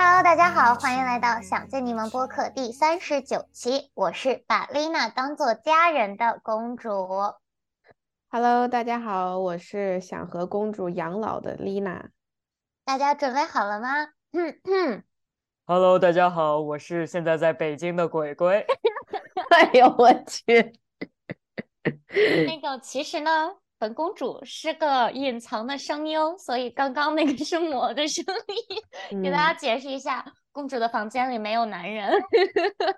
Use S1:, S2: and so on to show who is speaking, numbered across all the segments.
S1: Hello，大家好，欢迎来到想见你们播客第三十九期，我是把丽娜当做家人的公主。
S2: Hello，大家好，我是想和公主养老的丽娜。
S1: 大家准备好了吗？嗯嗯，
S3: Hello，大家好，我是现在在北京的鬼鬼。
S2: 哎呦我去！
S1: 那 个其实呢，本公主是个隐藏的声优，所以刚刚那个是我的声音，给大家
S2: 嗯，
S1: 解释一下，公主的房间里没有男人。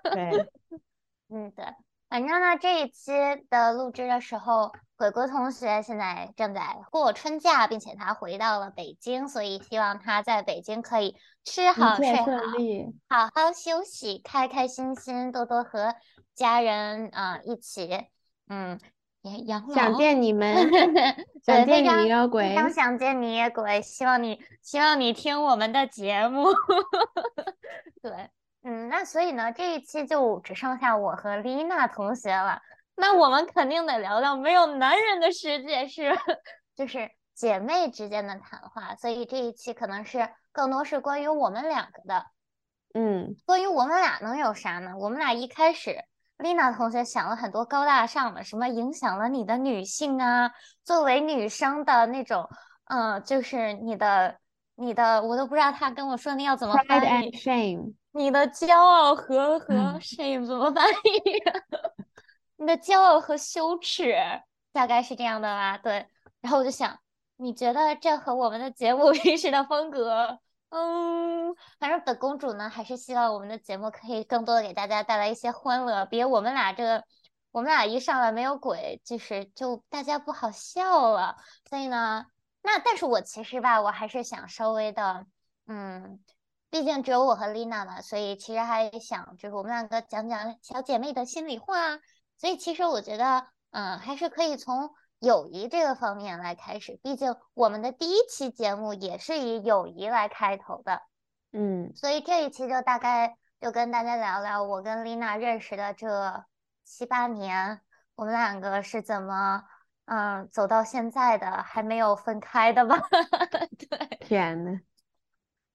S2: 对，
S1: 嗯，对，反正呢，这一期的录制的时候，鬼鬼同学现在正在过春假，并且他回到了北京，所以希望他在北京可以吃好睡好。好好休息，开开心心，多多和家人啊、一起，嗯，养养
S2: 想。见你们，想见你
S1: 常
S2: 呀，
S1: 非
S2: 鬼。
S1: 常想见你，鬼，希望你希望你听我们的节目。对，嗯，那所以呢，这一期就只剩下我和丽娜同学了。那我们肯定得聊聊没有男人的世界是，就是姐妹之间的谈话。所以这一期可能是更多是关于我们两个的。
S2: 嗯，
S1: 关于我们俩能有啥呢？我们俩一开始，丽娜同学想了很多高大上的，什么影响了你的女性啊，作为女生的那种，嗯、就是你的你的，我都不知道他跟我说那要怎么
S2: Pride
S1: 翻
S2: and
S1: 译
S2: ，shame。
S1: 你的骄傲和和
S2: 嗯
S1: shame 怎么翻译？你的骄傲和羞耻，大概是这样的吧？对。然后我就想，你觉得这和我们的节目 平时的风格，嗯，反正本公主呢，还是希望我们的节目可以更多的给大家带来一些欢乐，别我们俩这个，我们俩一上来没有鬼，就是就大家不好笑了。所以呢，那但是我其实吧，我还是想稍微的，嗯。毕竟只有我和丽娜嘛，所以其实还想就是我们两个讲讲小姐妹的心里话。所以其实我觉得，嗯，还是可以从友谊这个方面来开始。毕竟我们的第一期节目也是以友谊来开头的，
S2: 嗯，
S1: 所以这一期就大概就跟大家聊聊我跟丽娜认识的这七八年，我们两个是怎么，嗯，走到现在的，还没有分开的吧？对。
S2: 天呐，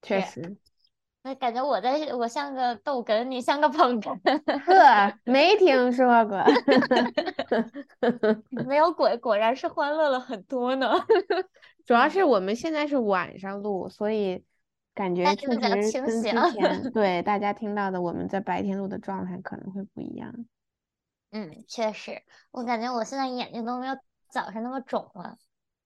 S2: 确实。
S1: 那感觉我在我像个逗哏，你像个捧哏，
S2: 呵，没听说过。
S1: 没有鬼，果然是欢乐了很多呢。
S2: 主要是我们现在是晚上录，所以感觉确实跟之前对大家听到的我们在白天录的状态可能会不一样。
S1: 嗯，确实，我感觉我现在眼睛都没有早上那么肿了。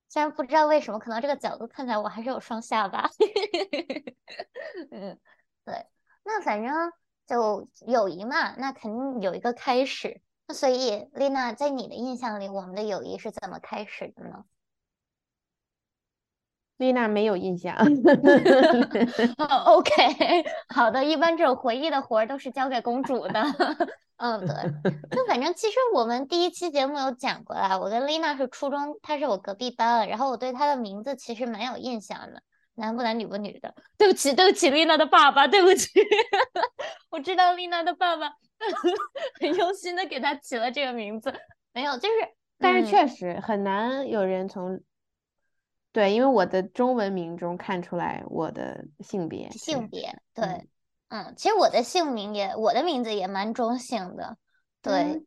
S1: 虽然不知道为什么，可能这个角度看起来我还是有双下巴。嗯，对，那反正就友谊嘛，那肯定有一个开始。那所以，丽娜，在你的印象里，我们的友谊是怎么开始的呢？
S2: 丽娜没有印象。
S1: 哦，OK，好的，一般这种回忆的活儿都是交给公主的。嗯，对，就反正其实我们第一期节目有讲过啦，我跟丽娜是初中，她是我隔壁班，然后我对她的名字其实蛮有印象的，男不男女不女的。对不起，对不起，丽娜的爸爸，对不起，我知道丽娜的爸爸很用心的给她起了这个名字，没有，就是，
S2: 但是
S1: 嗯
S2: 确实很难有人从，对，因为我的中文名中看出来我的性别。
S1: 性别，对，
S2: 嗯。
S1: 嗯，其实我的姓名也，我的名字也蛮中性的，对，
S2: 嗯。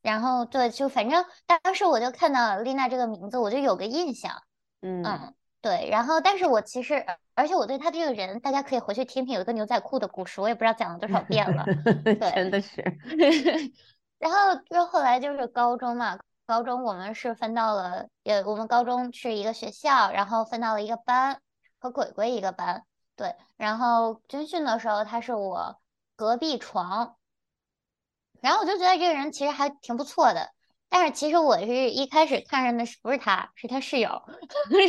S1: 然后对，就反正当时我就看到丽娜这个名字，我就有个印象，
S2: 嗯，
S1: 嗯，对，然后但是我其实，而且我对她这个人，大家可以回去听听有一个牛仔裤的故事，我也不知道讲了多少遍了，
S2: 真的是，
S1: 然后就后来就是高中嘛，高中我们是分到了，也我们高中是一个学校，然后分到了一个班，和鬼鬼一个班，对，然后军训的时候他是我隔壁床，然后我就觉得这个人其实还挺不错的，但是其实我是一开始看上的是不是他，是他室友，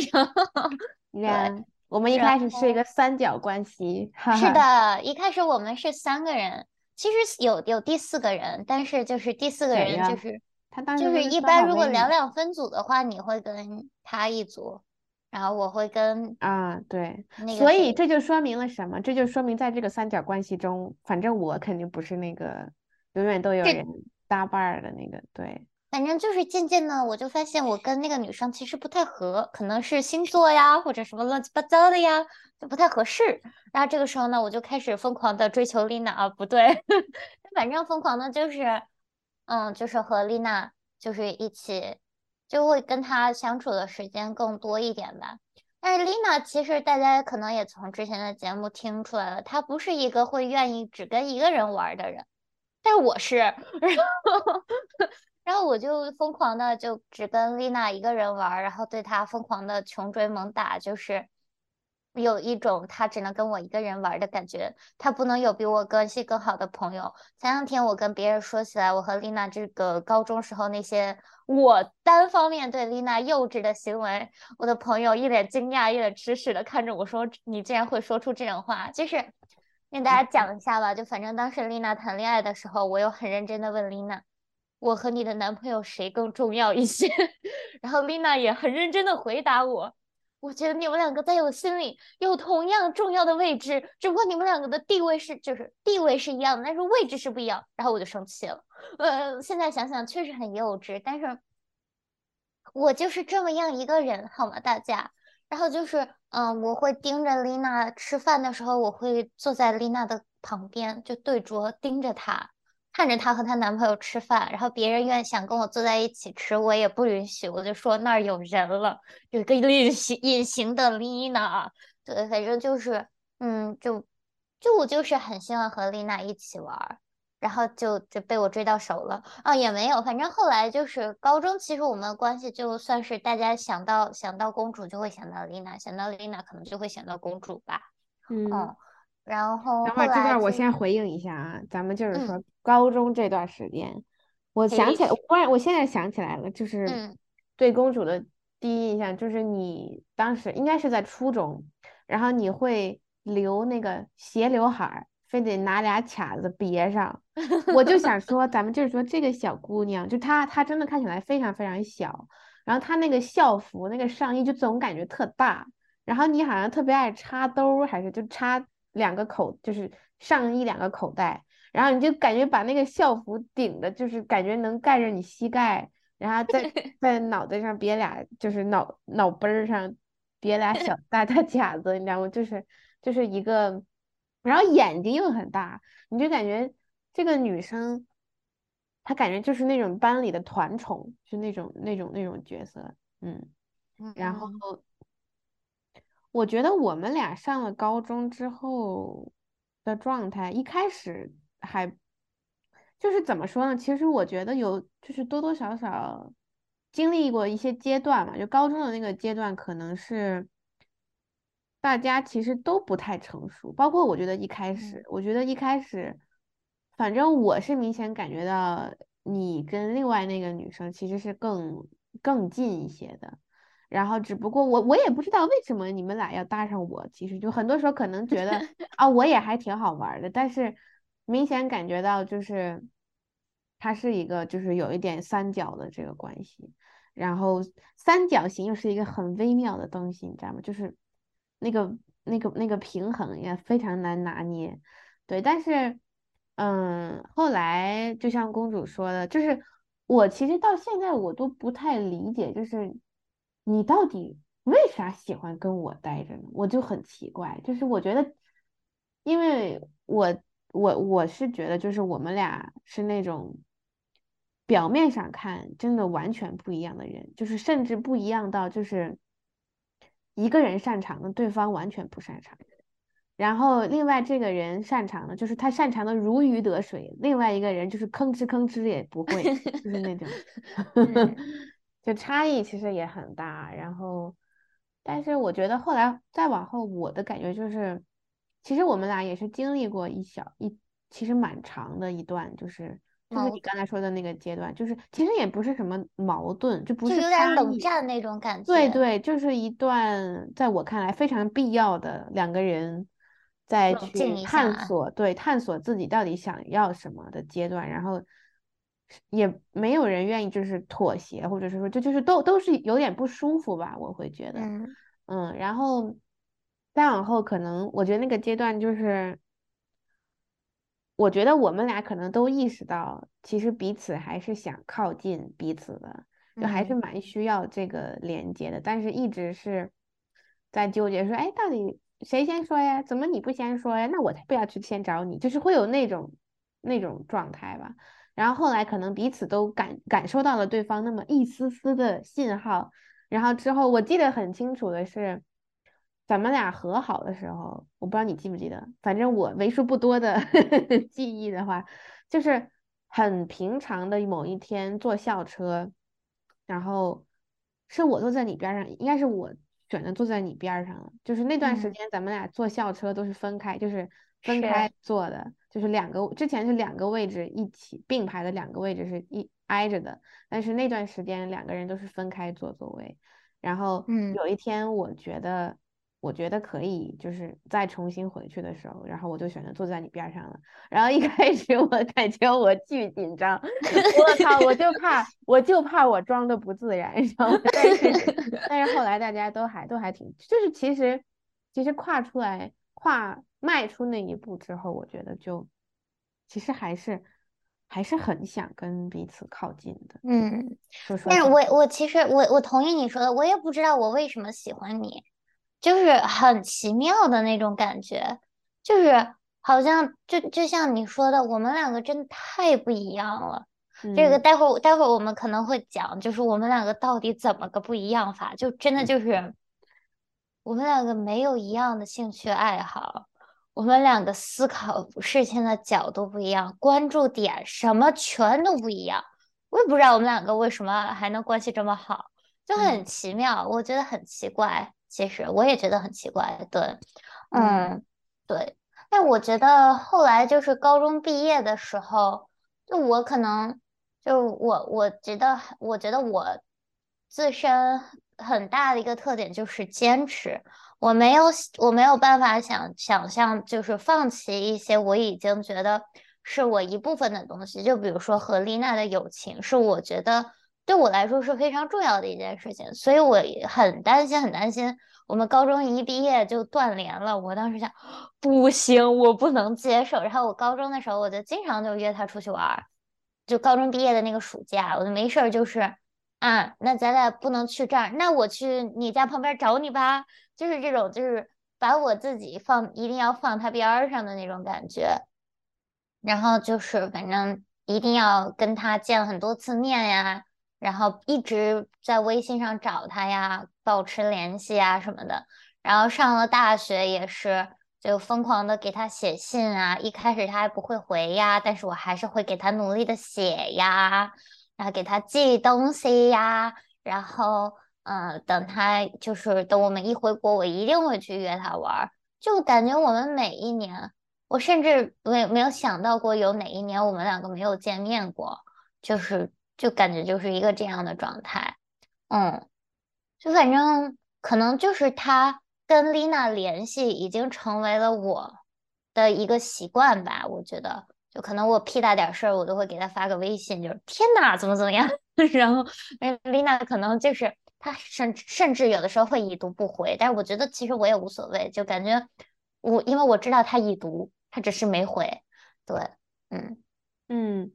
S1: 然后
S2: 呀，我们一开始是一个三角关系，
S1: 是，的，一开始我们是三个人，其实有有第四个人，但是就是第四个人就是。
S2: 他当
S1: 就是
S2: 时就是
S1: 一般如果两两分组的话，你会跟他一组，然后我会跟
S2: 啊，对，
S1: 那个
S2: 所以这就说明了什么？这就说明在这个三角关系中，反正我肯定不是那个永远都有人搭伴儿的那个，对，
S1: 反正就是渐渐的，我就发现我跟那个女生其实不太合，可能是星座呀，或者什么乱七八糟的呀，就不太合适。然后这个时候呢，我就开始疯狂的追求丽娜啊，不对，反正疯狂的就是，嗯，就是和丽娜就是一起，就会跟她相处的时间更多一点吧。但是丽娜其实大家可能也从之前的节目听出来了，她不是一个会愿意只跟一个人玩的人，但我是，然 后然后我就疯狂的就只跟丽娜一个人玩，然后对她疯狂的穷追猛打，就是有一种他只能跟我一个人玩的感觉，他不能有比我关系更好的朋友。前两天我跟别人说起来，我和丽娜这个高中时候那些我单方面对丽娜幼稚的行为，我的朋友一脸惊讶、一脸吃屎的看着我说：“你竟然会说出这种话！”就是跟大家讲一下吧，就反正当时丽娜谈恋爱的时候，我又很认真的问丽娜。我和你的男朋友谁更重要一些？然后丽娜也很认真的回答我，我觉得你们两个在我心里有同样重要的位置，只不过你们两个的地位是就是地位是一样的，但是位置是不一样。然后我就生气了，呃，现在想想确实很幼稚，但是我就是这么样一个人，好吗，大家？然后就是，嗯，我会盯着丽娜吃饭的时候，我会坐在丽娜的旁边，就对桌盯着她。看着她和她男朋友吃饭，然后别人愿想跟我坐在一起吃，我也不允许，我就说那儿有人了，有一个隐形隐形的丽娜，对，反正就是，嗯，就就我就是很希望和丽娜一起玩儿，然后就就被我追到手了，啊，也没有，反正后来就是高中，其实我们关系就算是大家想到想到公主就会想到丽娜，想到丽娜可能就会想到公主吧，
S2: 嗯。
S1: 嗯，然后
S2: 等会儿这段我先回应一下啊，咱们就是
S1: 嗯
S2: 说高中这段时间，我想起来，然我现在想起来了，就是
S1: 嗯
S2: 对公主的第一印象就是你当时应该是在初中，然后你会留那个斜刘海儿，非得拿俩卡子别上。我就想说，咱们就是说这个小姑娘，就她她真的看起来非常非常小，然后她那个校服那个上衣就总感觉特大，然后你好像特别爱插兜儿，还是就插两个口，就是上衣两个口袋，然后你就感觉把那个校服顶的，就是感觉能盖着你膝盖，然后在 在脑袋上别俩，就是脑脑杯儿上别俩小 大大夹子，你知道吗？就是就是一个，然后眼睛又很大，你就感觉这个女生，她感觉就是那种班里的团宠，就那种那种那种角色，嗯。然后
S1: 嗯
S2: 我觉得我们俩上了高中之后的状态，一开始还就是怎么说呢？其实我觉得有就是多多少少经历过一些阶段嘛，就高中的那个阶段，可能是大家其实都不太成熟，包括我觉得一开始，我觉得一开始，反正我是明显感觉到你跟另外那个女生其实是更更近一些的。然后只不过我我也不知道为什么你们俩要搭上我，其实就很多时候可能觉得 啊我也还挺好玩儿的，但是明显感觉到就是它是一个就是有一点三角的这个关系，然后三角形又是一个很微妙的东西，你知道吗？就是那个那个那个平衡也非常难拿捏，对，但是嗯，后来就像公主说的，就是我其实到现在我都不太理解，就是你到底为啥喜欢跟我待着呢？我就很奇怪，就是我觉得，因为我我我是觉得，就是我们俩是那种表面上看真的完全不一样的人，就是甚至不一样到就是一个人擅长的，对方完全不擅长。然后另外这个人擅长的，就是他擅长的如鱼得水，另外一个人就是吭哧吭哧也不会，就是那种，就差异其实也很大。然后，但是我觉得后来再往后，我的感觉就是，其实我们俩也是经历过一小一，其实蛮长的一段，就是就是你刚才说的那个阶段，就是其实也不是什么矛盾，就不
S1: 就是有点冷战那种感觉。
S2: 对对，就是一段在我看来非常必要的两个人
S1: 再
S2: 去探索，对，探索自己到底想要什么的阶段，然后是也没有人愿意就是妥协，或者是说这就是都都是有点不舒服吧，我会觉得，
S1: 嗯，
S2: 嗯，然后再往后，可能我觉得那个阶段就是，我觉得我们俩可能都意识到，其实彼此还是想靠近彼此的，就还是蛮需要这个连接的，但是一直是在纠结说，哎，到底谁先说呀？怎么你不先说呀？那我才不要去先找你，就是会有那种那种状态吧。然后后来可能彼此都感感受到了对方那么一丝丝的信号。然后之后，我记得很清楚的是，咱们俩和好的时候，我不知道你记不记得，反正我为数不多的 记忆的话，就是很平常的某一天坐校车，然后是我坐在你边上，应该是我选择坐在你边上了。就是那段时间，咱们俩坐校车都是分开，就是分开坐的，就是两个之前是两个位置一起并排的两个位置是一。挨着的，但是那段时间两个人都是分开坐座位，然后嗯有一天我觉得我觉得可以，就是再重新回去的时候，然后我就选择坐在你边上了。然后一开始我感觉我巨紧张，我操，我就怕我就怕我装的不自然，然后但是但是后来大家都还都还挺，就是其实其实跨出来跨迈出那一步之后，我觉得就其实还是。还是很想跟彼此靠近的，
S1: 嗯，
S2: 说说。
S1: 但是我我其实我我同意你说的，我也不知道我为什么喜欢你，就是很奇妙的那种感觉，就是好像就就像你说的，我们两个真的太不一样了。这个待会儿待会儿我们可能会讲，就是我们两个到底怎么个不一样法，就真的就是我们两个没有一样的兴趣爱好。我们两个思考事情的角度不一样，关注点什么全都不一样。我也不知道我们两个为什么还能关系这么好，就很奇妙。我觉得很奇怪，其实我也觉得很奇怪。对，嗯，对。但我觉得后来就是高中毕业的时候，就我可能就我我觉得我觉得我自身很大的一个特点就是坚持。我没有，我没有办法想想象，就是放弃一些我已经觉得是我一部分的东西。就比如说和丽娜的友情，是我觉得对我来说是非常重要的一件事情。所以我很担心，很担心我们高中一毕业就断联了。我当时想，不行，我不能接受。然后我高中的时候，我就经常就约他出去玩，就高中毕业的那个暑假，我就没事儿就是。啊，那咱俩不能去这儿，那我去你家旁边找你吧，就是这种，就是把我自己放，一定要放他边上的那种感觉，然后就是反正一定要跟他见很多次面呀，然后一直在微信上找他呀，保持联系呀什么的，然后上了大学也是，就疯狂的给他写信啊，一开始他还不会回呀，但是我还是会给他努力的写呀。然后给他寄东西呀，然后，嗯，等他就是等我们一回国，我一定会去约他玩儿。就感觉我们每一年，我甚至没没有想到过有哪一年我们两个没有见面过，就是就感觉就是一个这样的状态。嗯，就反正可能就是他跟丽娜联系已经成为了我的一个习惯吧，我觉得。就可能我屁大点事儿，我都会给他发个微信，就是天哪，怎么怎么样。然后，哎，丽娜可能就是她甚甚至有的时候会已读不回，但是我觉得其实我也无所谓，就感觉我因为我知道他已读，他只是没回。对，嗯
S2: 嗯，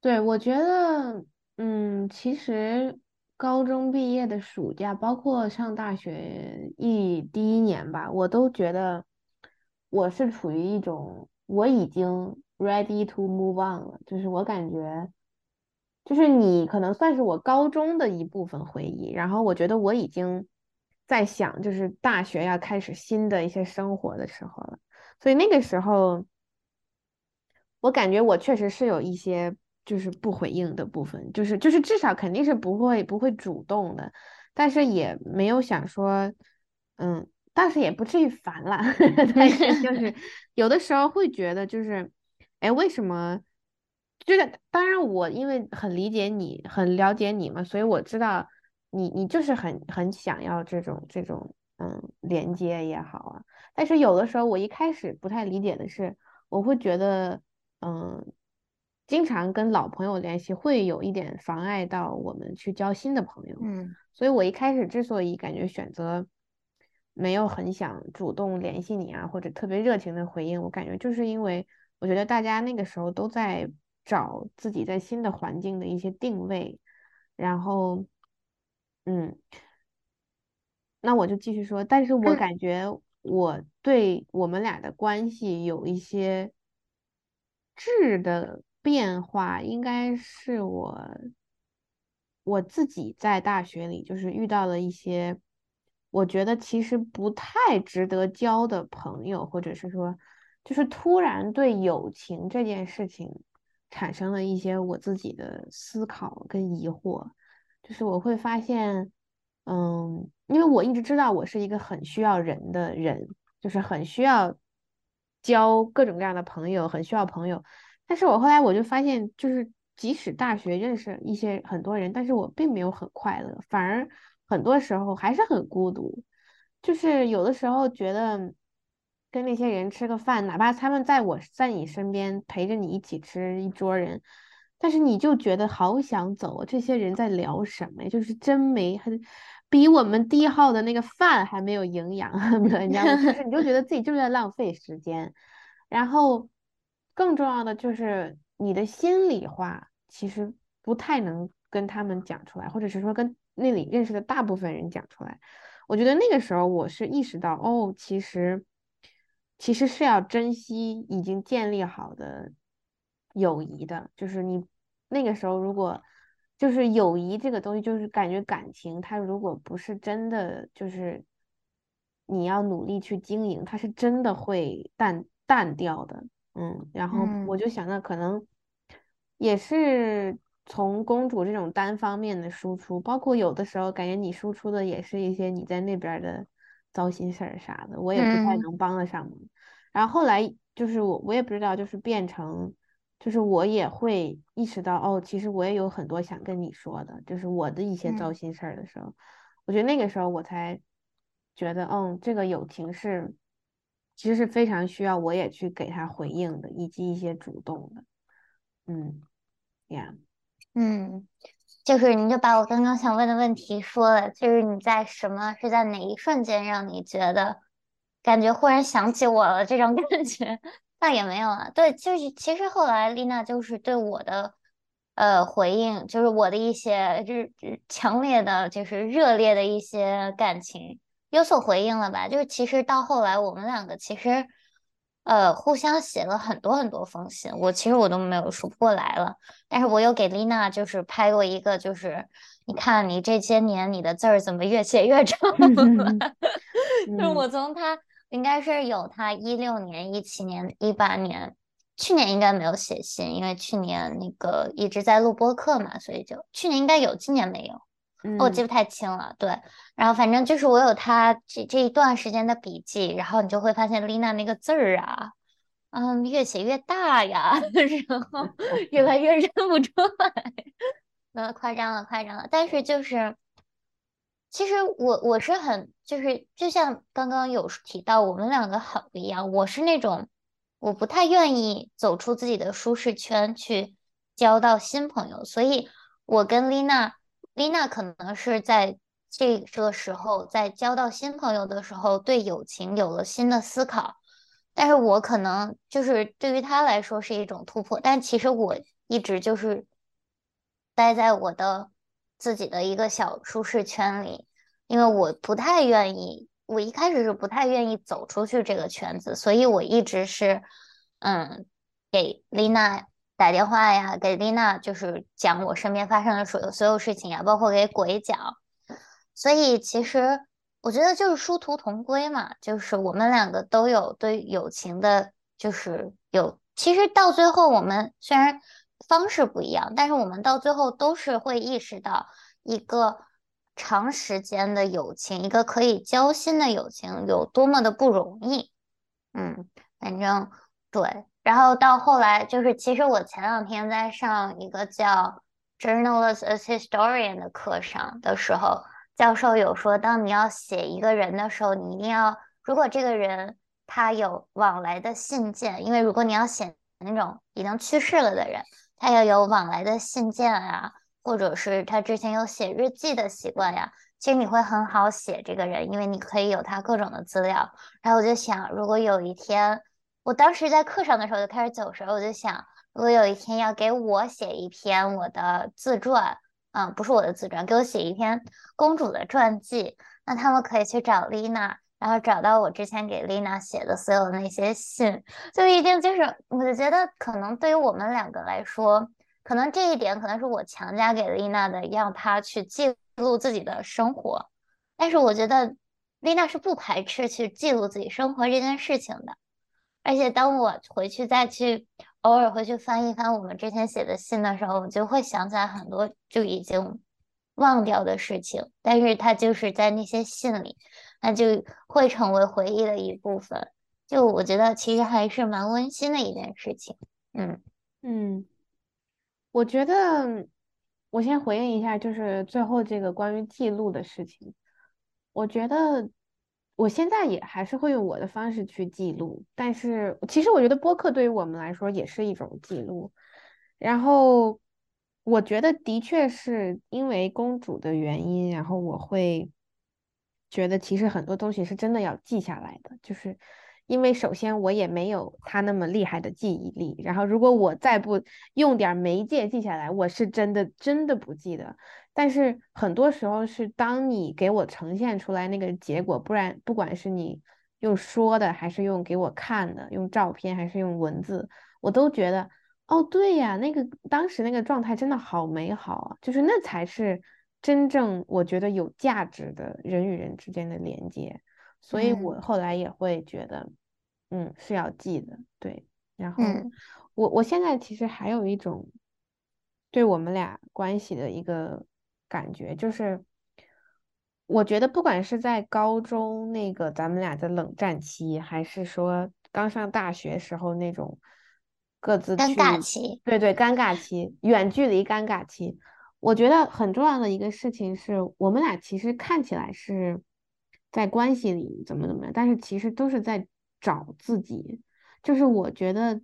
S2: 对，我觉得，嗯，其实高中毕业的暑假，包括上大学一第一年吧，我都觉得我是处于一种我已经。Ready to move on 了，就是我感觉，就是你可能算是我高中的一部分回忆，然后我觉得我已经在想，就是大学要开始新的一些生活的时候了，所以那个时候，我感觉我确实是有一些就是不回应的部分，就是就是至少肯定是不会不会主动的，但是也没有想说，嗯，倒是也不至于烦了，但是就是 有的时候会觉得就是。哎，为什么？就是当然，我因为很理解你，很了解你嘛，所以我知道你，你就是很很想要这种这种嗯连接也好啊。但是有的时候，我一开始不太理解的是，我会觉得嗯，经常跟老朋友联系会有一点妨碍到我们去交新的朋友。
S1: 嗯，
S2: 所以我一开始之所以感觉选择没有很想主动联系你啊，或者特别热情的回应，我感觉就是因为我觉得大家那个时候都在找自己在新的环境的一些定位，然后，嗯，那我就继续说，但是我感觉我对我们俩的关系有一些质的变化，应该是我我自己在大学里就是遇到了一些。我觉得其实不太值得交的朋友，或者是说，就是突然对友情这件事情产生了一些我自己的思考跟疑惑，就是我会发现，嗯，因为我一直知道我是一个很需要人的人，就是很需要交各种各样的朋友，很需要朋友，但是我后来我就发现，就是即使大学认识一些很多人，但是我并没有很快乐，反而。很多时候还是很孤独，就是有的时候觉得跟那些人吃个饭，哪怕他们在我在你身边陪着你一起吃一桌人，但是你就觉得好想走。这些人在聊什么呀？就是真没，比我们第一号的那个饭还没有营养，你知道吗？就是你就觉得自己就是在浪费时间。然后更重要的就是你的心里话其实不太能跟他们讲出来，或者是说跟。那里认识的大部分人讲出来，我觉得那个时候我是意识到，哦，其实其实是要珍惜已经建立好的友谊的。就是你那个时候，如果就是友谊这个东西，就是感觉感情，它如果不是真的，就是你要努力去经营，它是真的会淡淡掉的。嗯，然后我就想到，可能也是。从公主这种单方面的输出，包括有的时候感觉你输出的也是一些你在那边的糟心事儿啥的，我也不太能帮得上忙。然后后来就是我，我也不知道，就是变成，就是我也会意识到，哦，其实我也有很多想跟你说的，就是我的一些糟心事儿的时候，我觉得那个时候我才觉得，嗯，这个友情是其实是非常需要我也去给他回应的，以及一些主动的，嗯，呀。
S1: 嗯，就是你就把我刚刚想问的问题说了，就是你在什么是在哪一瞬间让你觉得感觉忽然想起我了这种感觉？那也没有啊。对，就是其实后来丽娜就是对我的呃回应，就是我的一些就是强烈的，就是热烈的一些感情有所回应了吧？就是其实到后来我们两个其实。呃，互相写了很多很多封信，我其实我都没有数不过来了。但是我有给丽娜就是拍过一个，就是你看你这些年你的字儿怎么越写越长了？就是我从他应该是有他一六年、一七年、一八年，去年应该没有写信，因为去年那个一直在录播课嘛，所以就去年应该有，今年没有。我记不太清了，对，然后反正就是我有他这这一段时间的笔记，然后你就会发现丽娜那个字儿啊，嗯，越写越大呀，然后 越来越认不出来，那夸张了，夸张了。但是就是，其实我我是很就是就像刚刚有提到，我们两个很不一样。我是那种我不太愿意走出自己的舒适圈去交到新朋友，所以我跟丽娜。丽娜可能是在这个时候，在交到新朋友的时候，对友情有了新的思考。但是我可能就是对于她来说是一种突破，但其实我一直就是待在我的自己的一个小舒适圈里，因为我不太愿意，我一开始是不太愿意走出去这个圈子，所以我一直是嗯给丽娜。打电话呀，给丽娜就是讲我身边发生的所有所有事情呀，包括给鬼讲。所以其实我觉得就是殊途同归嘛，就是我们两个都有对友情的，就是有。其实到最后，我们虽然方式不一样，但是我们到最后都是会意识到一个长时间的友情，一个可以交心的友情有多么的不容易。嗯，反正对。然后到后来，就是其实我前两天在上一个叫 Journalist as Historian 的课上的时候，教授有说，当你要写一个人的时候，你一定要，如果这个人他有往来的信件，因为如果你要写那种已经去世了的人，他要有往来的信件啊，或者是他之前有写日记的习惯呀，其实你会很好写这个人，因为你可以有他各种的资料。然后我就想，如果有一天，我当时在课上的时候就开始走神，我就想，如果有一天要给我写一篇我的自传，嗯，不是我的自传，给我写一篇公主的传记，那他们可以去找丽娜，然后找到我之前给丽娜写的所有的那些信，就一定就是，我就觉得可能对于我们两个来说。可能这一点可能是我强加给丽娜的，让她去记录自己的生活。但是我觉得丽娜是不排斥去记录自己生活这件事情的。而且当我回去再去偶尔回去翻一翻我们之前写的信的时候，我就会想起来很多就已经忘掉的事情。但是它就是在那些信里，那就会成为回忆的一部分。就我觉得其实还是蛮温馨的一件事情。嗯
S2: 嗯。我觉得，我先回应一下，就是最后这个关于记录的事情。我觉得我现在也还是会用我的方式去记录，但是其实我觉得播客对于我们来说也是一种记录。然后我觉得的确是因为公主的原因，然后我会觉得其实很多东西是真的要记下来的，就是。因为首先我也没有他那么厉害的记忆力，然后如果我再不用点媒介记下来，我是真的真的不记得。但是很多时候是当你给我呈现出来那个结果，不然不管是你用说的，还是用给我看的，用照片还是用文字，我都觉得哦，对呀，那个当时那个状态真的好美好啊，就是那才是真正我觉得有价值的人与人之间的连接。所以我后来也会觉得，嗯，是要记的，对。然后我我现在其实还有一种对我们俩关系的一个感觉，就是我觉得不管是在高中那个咱们俩的冷战期，还是说刚上大学时候那种各自
S1: 尴尬期，
S2: 对对，尴尬期，远距离尴尬期，我觉得很重要的一个事情是我们俩其实看起来是。在关系里怎么怎么样，但是其实都是在找自己。就是我觉得，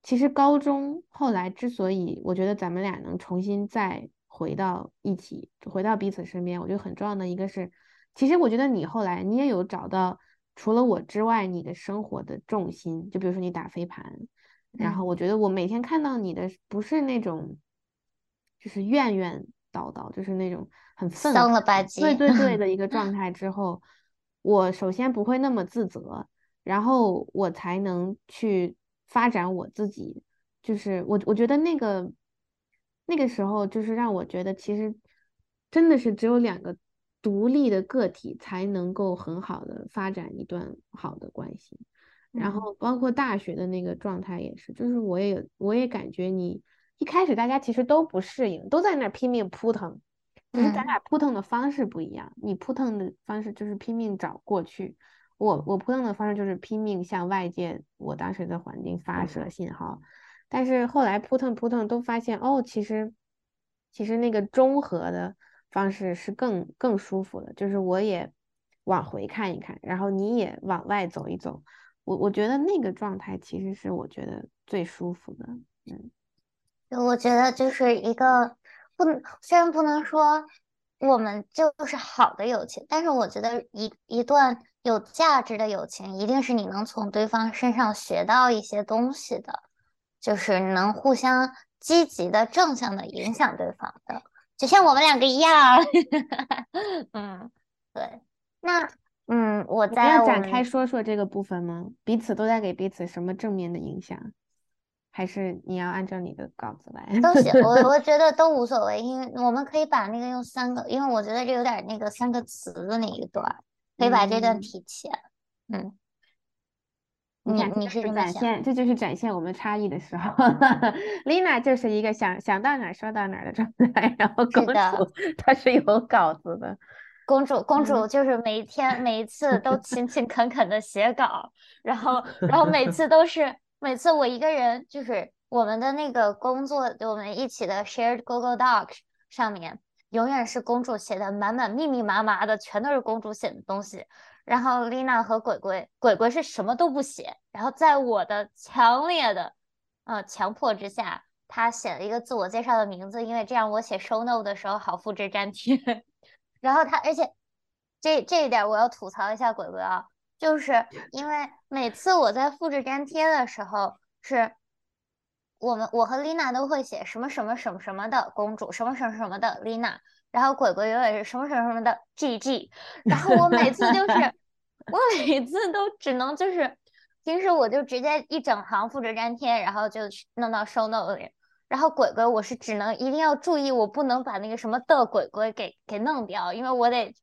S2: 其实高中后来之所以我觉得咱们俩能重新再回到一起，回到彼此身边，我觉得很重要的一个是，其实我觉得你后来你也有找到除了我之外你的生活的重心。就比如说你打飞盘，然后我觉得我每天看到你的不是那种，就是怨怨叨叨，就是那种很愤
S1: 了吧唧，
S2: 对对对 的一个状态之后。我首先不会那么自责，然后我才能去发展我自己。就是我，我觉得那个那个时候，就是让我觉得，其实真的是只有两个独立的个体才能够很好的发展一段好的关系。然后包括大学的那个状态也是，就是我也我也感觉你一开始大家其实都不适应，都在那拼命扑腾。只是咱俩扑腾的方式不一样，你扑腾的方式就是拼命找过去，我我扑腾的方式就是拼命向外界我当时的环境发射信号，但是后来扑腾扑腾都发现哦，其实其实那个中和的方式是更更舒服的，就是我也往回看一看，然后你也往外走一走，我我觉得那个状态其实是我觉得最舒服的，嗯，
S1: 我觉得就是一个。不，虽然不能说我们就是好的友情，但是我觉得一一段有价值的友情，一定是你能从对方身上学到一些东西的，就是能互相积极的、正向的影响对方的，就像我们两个一样。嗯，对。那，嗯，我在
S2: 要展开说说这个部分吗？彼此都在给彼此什么正面的影响？还是你要按照你的稿子来
S1: 都行，我我 觉得都无所谓，因为我们可以把那个用三个，因为我觉得这有点那个三个词的那一段，可以把这段提起来。嗯，你你是
S2: 展现，这就是展现我们差异的时候。Lina 就是一个想想到哪说到哪的状态，然后公主她是有稿子的。
S1: 公主公主就是每天每一次都勤勤恳恳的写稿，然后然后每次 都是。每次我一个人，就是我们的那个工作，我们一起的 shared Google Docs 上面，永远是公主写的满满密密麻麻的，全都是公主写的东西。然后 Lina 和鬼鬼，鬼鬼是什么都不写。然后在我的强烈的呃强迫之下，他写了一个自我介绍的名字，因为这样我写 show note 的时候好复制粘贴。然后他，而且这这一点我要吐槽一下鬼鬼啊，就是因为每次我在复制粘贴的时候，是我们我和丽娜都会写什么什么什么什么的公主，什么什么什么的丽娜，然后鬼鬼永远是什么什么什么的 GG，然后我每次就 是我每次都只能就是平时我就直接一整行复制粘贴，然后就弄到 show note 里。然后鬼鬼我是只能一定要注意，我不能把那个什么的鬼鬼给给弄掉，因为我得，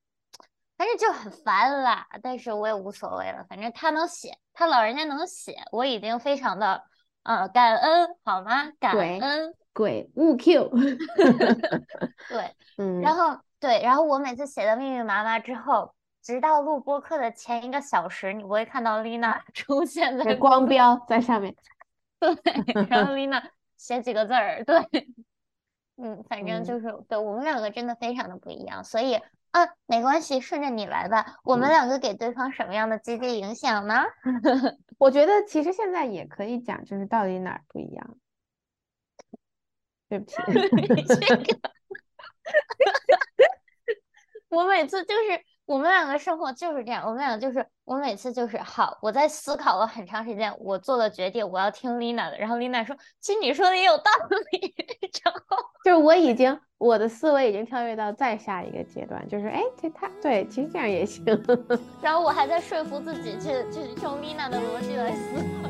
S1: 反正就很烦啦。但是我也无所谓了，反正他能写，他老人家能写，我已经非常的呃感恩，好吗？感恩
S2: 鬼勿 Q。
S1: 对，
S2: 嗯，
S1: 然后对，然后我每次写的密密麻麻之后，直到录播课的前一个小时，你不会看到丽娜 出现在
S2: 光标在上面。
S1: 对，然后丽娜。写几个字儿，对，嗯，反正就是对我们两个真的非常的不一样，所以啊，没关系，顺着你来吧。我们两个给对方什么样的积极影响呢？
S2: 我觉得其实现在也可以讲，就是到底哪儿不一样。对不起，
S1: 这个，我每次就是。我们两个生活就是这样，我们两个就是我每次就是好，我在思考了很长时间，我做了决定我要听 Lina 的，然后 Lina 说，其实你说的也有道理，然后
S2: 就是我已经我的思维已经跳跃到再下一个阶段，就是哎，这他对，其实这样也行，
S1: 然后我还在说服自己去去用 Lina 的逻辑来思考。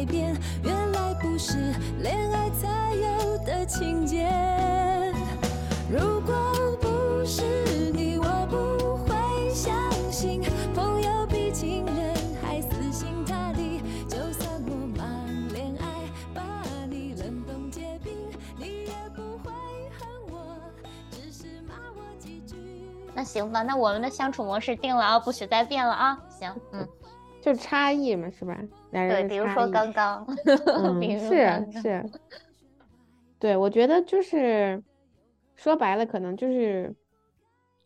S4: 改变。原来不是恋爱才有的情节。如果不是你，我不会相信朋友比情人还死心塌地。就算我忙恋爱，把你冷冻结冰，你也不会恨我，只是骂我几句。
S1: 那行吧，那我们的相处模式定了啊，不许再变了啊。行，嗯。
S2: 就差异嘛，是吧？
S1: 对，比如说刚刚，
S2: 嗯，是是，对，我觉得就是说白了，可能就是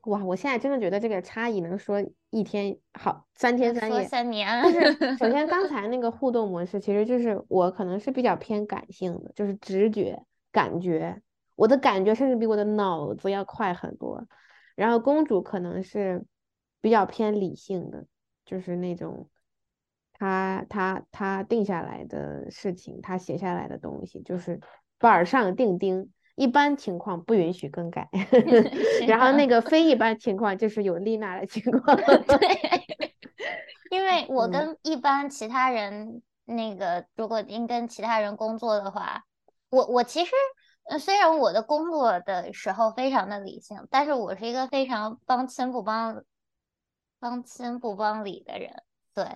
S2: 哇，我现在真的觉得这个差异能说一天好三天三夜
S1: 三年。
S2: 就是 首先刚才那个互动模式，其实就是我可能是比较偏感性的，就是直觉感觉，我的感觉甚至比我的脑子要快很多。然后公主可能是比较偏理性的，就是那种。他他他定下来的事情，他写下来的东西就是板上钉钉，一般情况不允许更改。然后那个非一般情况就是有丽娜的情况。
S1: 对，因为我跟一般其他人那个，如果您跟其他人工作的话，我我其实虽然我的工作的时候非常的理性，但是我是一个非常帮亲不帮帮亲不帮理的人。对。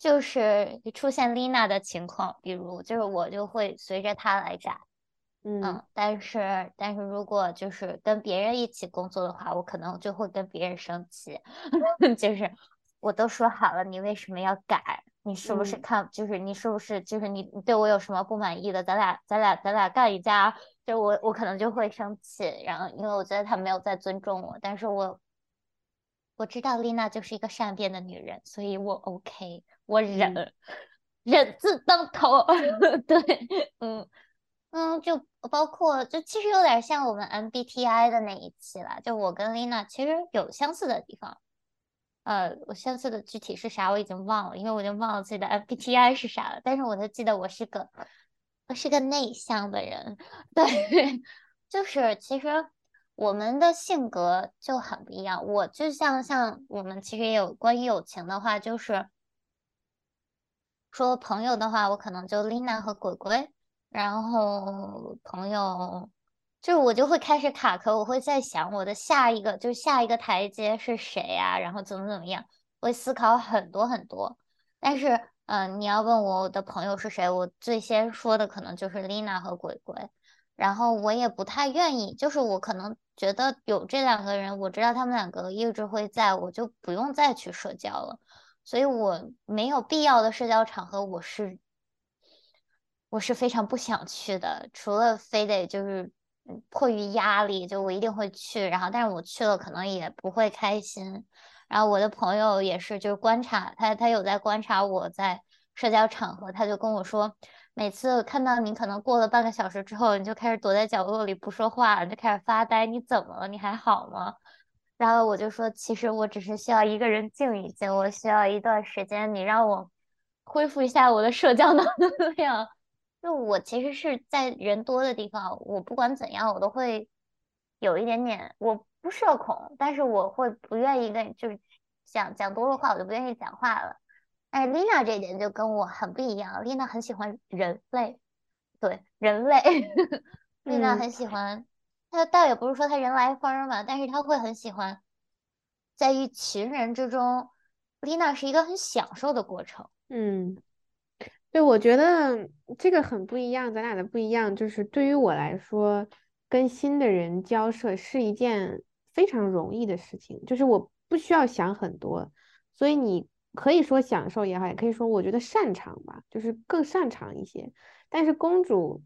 S1: 就是出现丽娜的情况，比如就是我就会随着她来改，
S2: 嗯，
S1: 但是但是如果就是跟别人一起工作的话，我可能就会跟别人生气，就是我都说好了，你为什么要改？你是不是看？就是你是不是就是你对我有什么不满意的？咱俩咱俩咱俩干一架，就我我可能就会生气，然后因为我觉得他没有在尊重我，但是我我知道丽娜就是一个善变的女人，所以我 OK。我忍，忍字当头。对，嗯嗯，就包括就其实有点像我们 MBTI 的那一期了。就我跟 Lina 其实有相似的地方。呃，我相似的具体是啥我已经忘了，因为我已经忘了自己的 MBTI 是啥了。但是我就记得我是个我是个内向的人。对，就是其实我们的性格就很不一样。我就像像我们其实也有关于友情的话，就是。说朋友的话，我可能就 Lina 和鬼鬼，然后朋友就是我就会开始卡壳，我会在想我的下一个就是下一个台阶是谁呀，然后怎么怎么样，会思考很多很多。但是，嗯、你要问我的朋友是谁，我最先说的可能就是 Lina 和鬼鬼。然后我也不太愿意，就是我可能觉得有这两个人，我知道他们两个一直会在，我就不用再去社交了。所以我没有必要的社交场合，我是我是非常不想去的，除了非得就是迫于压力，就我一定会去，然后但是我去了可能也不会开心。然后我的朋友也是，就是观察他，他有在观察我在社交场合，他就跟我说，每次看到你可能过了半个小时之后，你就开始躲在角落里不说话，你就开始发呆，你怎么了？你还好吗？然后我就说，其实我只是需要一个人静一静，我需要一段时间，你让我恢复一下我的社交能量。就我其实是在人多的地方，我不管怎样，我都会有一点点，我不社恐，但是我会不愿意跟，就是讲讲多了话，我就不愿意讲话了。但是 Lina 这一点就跟我很不一样，Lina 很喜欢人类，对人类，Lina
S2: 嗯
S1: 很喜欢，她倒也不是说她人来疯儿嘛，但是她会很喜欢在一群人之中，Lina 是一个很享受的过程。
S2: 嗯，对，我觉得这个很不一样，咱俩的不一样就是对于我来说，跟新的人交涉是一件非常容易的事情，就是我不需要想很多，所以你可以说享受也好，也可以说我觉得擅长吧，就是更擅长一些。但是公主，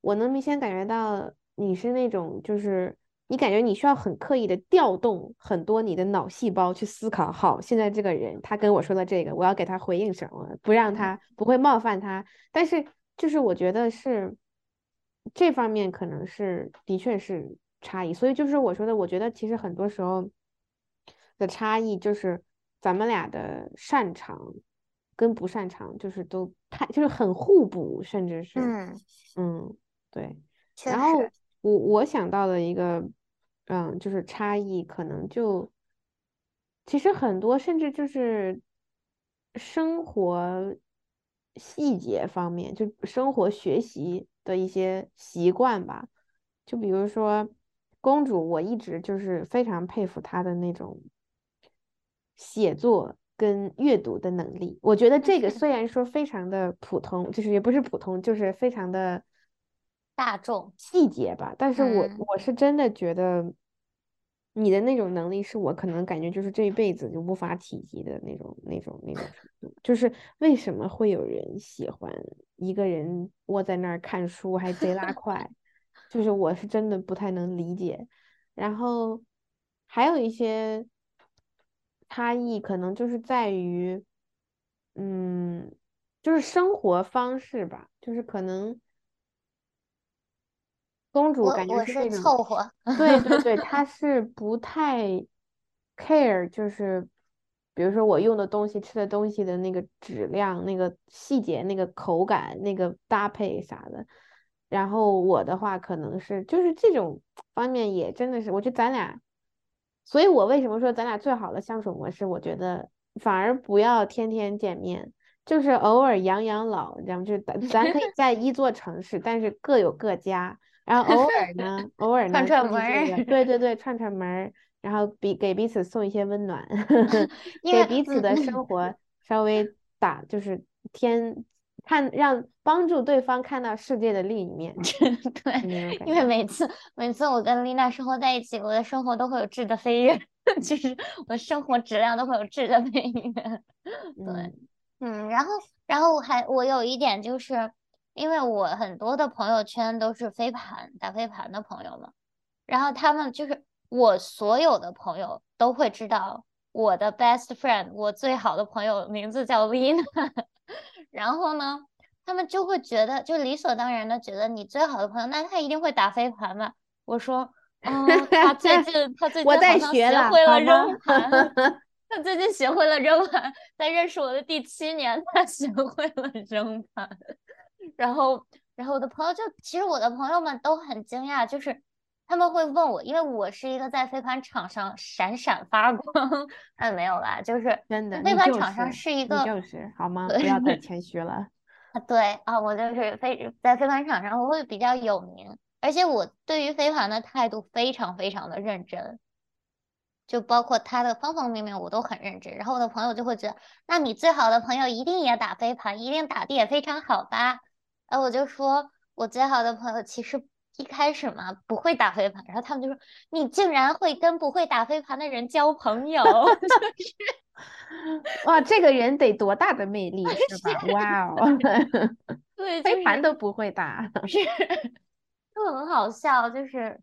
S2: 我能明显感觉到你是那种，就是你感觉你需要很刻意的调动很多你的脑细胞去思考，好，现在这个人他跟我说的这个，我要给他回应什么，不让他不会冒犯他。但是就是我觉得是这方面可能是的确是差异，所以就是我说的，我觉得其实很多时候的差异就是咱们俩的擅长跟不擅长，就是都太就是很互补，甚至是
S1: 嗯，
S2: 嗯对。然后，我我想到的一个，嗯，就是差异可能就，其实很多甚至就是生活细节方面，就生活学习的一些习惯吧。就比如说公主，我一直就是非常佩服她的那种写作跟阅读的能力。我觉得这个虽然说非常的普通，就是也不是普通，就是非常的
S1: 大众，
S2: 细节吧。但是我
S1: 嗯
S2: 我是真的觉得你的那种能力是我可能感觉就是这一辈子就无法企及的那种那种那种程度。就是为什么会有人喜欢一个人窝在那儿看书还贼拉 快？就是我是真的不太能理解。然后还有一些差异，可能就是在于，嗯，就是生活方式吧，就是可能公主感觉
S1: 我是
S2: 是那种，
S1: 凑合，
S2: 对对对，她是不太 care，就是比如说我用的东西、吃的东西的那个质量、那个细节、那个口感、那个搭配啥的。然后我的话可能是就是这种方面也真的是，我觉得咱俩，所以我为什么说咱俩最好的相处模式，我觉得反而不要天天见面，就是偶尔养养老，你知道吗？就是咱咱可以在一座城市，但是各有各家，然后偶尔 呢，偶尔呢
S1: 串串门儿
S2: 对对对，串串门儿，然后彼给彼此送一些温暖，给彼此的
S1: 嗯
S2: 生活稍微打就是添看让帮助对方看到世界的另一面，
S1: 对，因为。每次每次我跟丽娜生活在一起，我的生活都会有质的飞跃，就是我的生活质量都会有质的飞跃。对，
S2: 嗯
S1: 嗯，然后然后我还我有一点就是，因为我很多的朋友圈都是飞盘打飞盘的朋友嘛，然后他们就是我所有的朋友都会知道我的 best friend，我最好的朋友名字叫 Lina，然后呢，他们就会觉得就理所当然的觉得你最好的朋友，那他一定会打飞盘吧？我说，嗯，他最近他最近好像
S2: 学了，
S1: 会了扔？盘。他最近学会了扔盘，在认识我的第七年，他学会了扔盘。然后，然后我的朋友就，其实我的朋友们都很惊讶，就是他们会问我，因为我是一个在飞盘场上闪闪发光，哎，没有啦，就是
S2: 真的，
S1: 飞盘场上
S2: 是，
S1: 一个，
S2: 你就是好吗？不要再谦虚了。
S1: 啊，对啊，我就是飞在飞盘场上我会比较有名，而且我对于飞盘的态度非常非常的认真，就包括他的方方面面我都很认真。然后我的朋友就会觉得，那你最好的朋友一定也打飞盘，一定打的也非常好吧？啊我就说，我最好的朋友其实一开始嘛不会打飞盘，然后他们就说，你竟然会跟不会打飞盘的人交朋友，就是
S2: 哇，这个人得多大的魅力 是吧？哇哦，
S1: 对，
S2: 飞
S1: 就是
S2: 盘都不会打。
S1: 是，就很好笑，就是，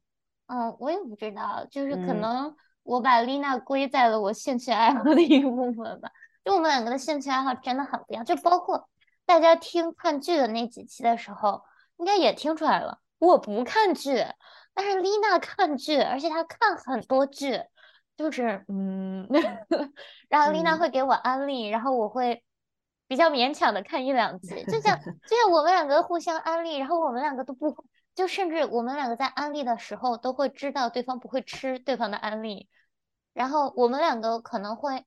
S1: 嗯，我也不知道，就是可
S2: 嗯
S1: 能我把丽娜归在了我兴趣爱好的一部分吧。就我们两个的兴趣爱好真的很不一样，就包括大家听看剧的那几期的时候，应该也听出来了，我不看剧，但是丽娜看剧，而且她看很多剧，就是嗯，然后丽娜
S2: 嗯。
S1: 会给我安利，然后我会比较勉强的看一两集，就像 就像我们两个互相安利，然后我们两个都不，就甚至我们两个在安利的时候都会知道对方不会吃对方的安利，然后我们两个可能会，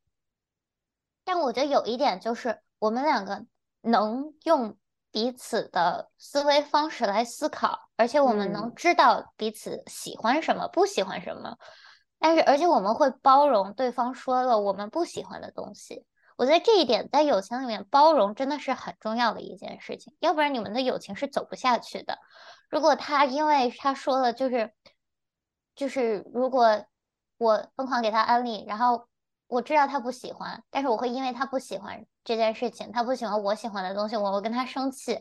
S1: 但我觉得有一点就是我们两个能用彼此的思维方式来思考，而且我们能
S2: 嗯
S1: 知道彼此喜欢什么，不喜欢什么。但是，而且我们会包容对方说了我们不喜欢的东西。我觉得这一点在友情里面包容真的是很重要的一件事情，要不然你们的友情是走不下去的。如果他因为他说了就是就是如果我疯狂给他安利，然后我知道他不喜欢，但是我会因为他不喜欢这件事情，他不喜欢我喜欢的东西，我会跟他生气，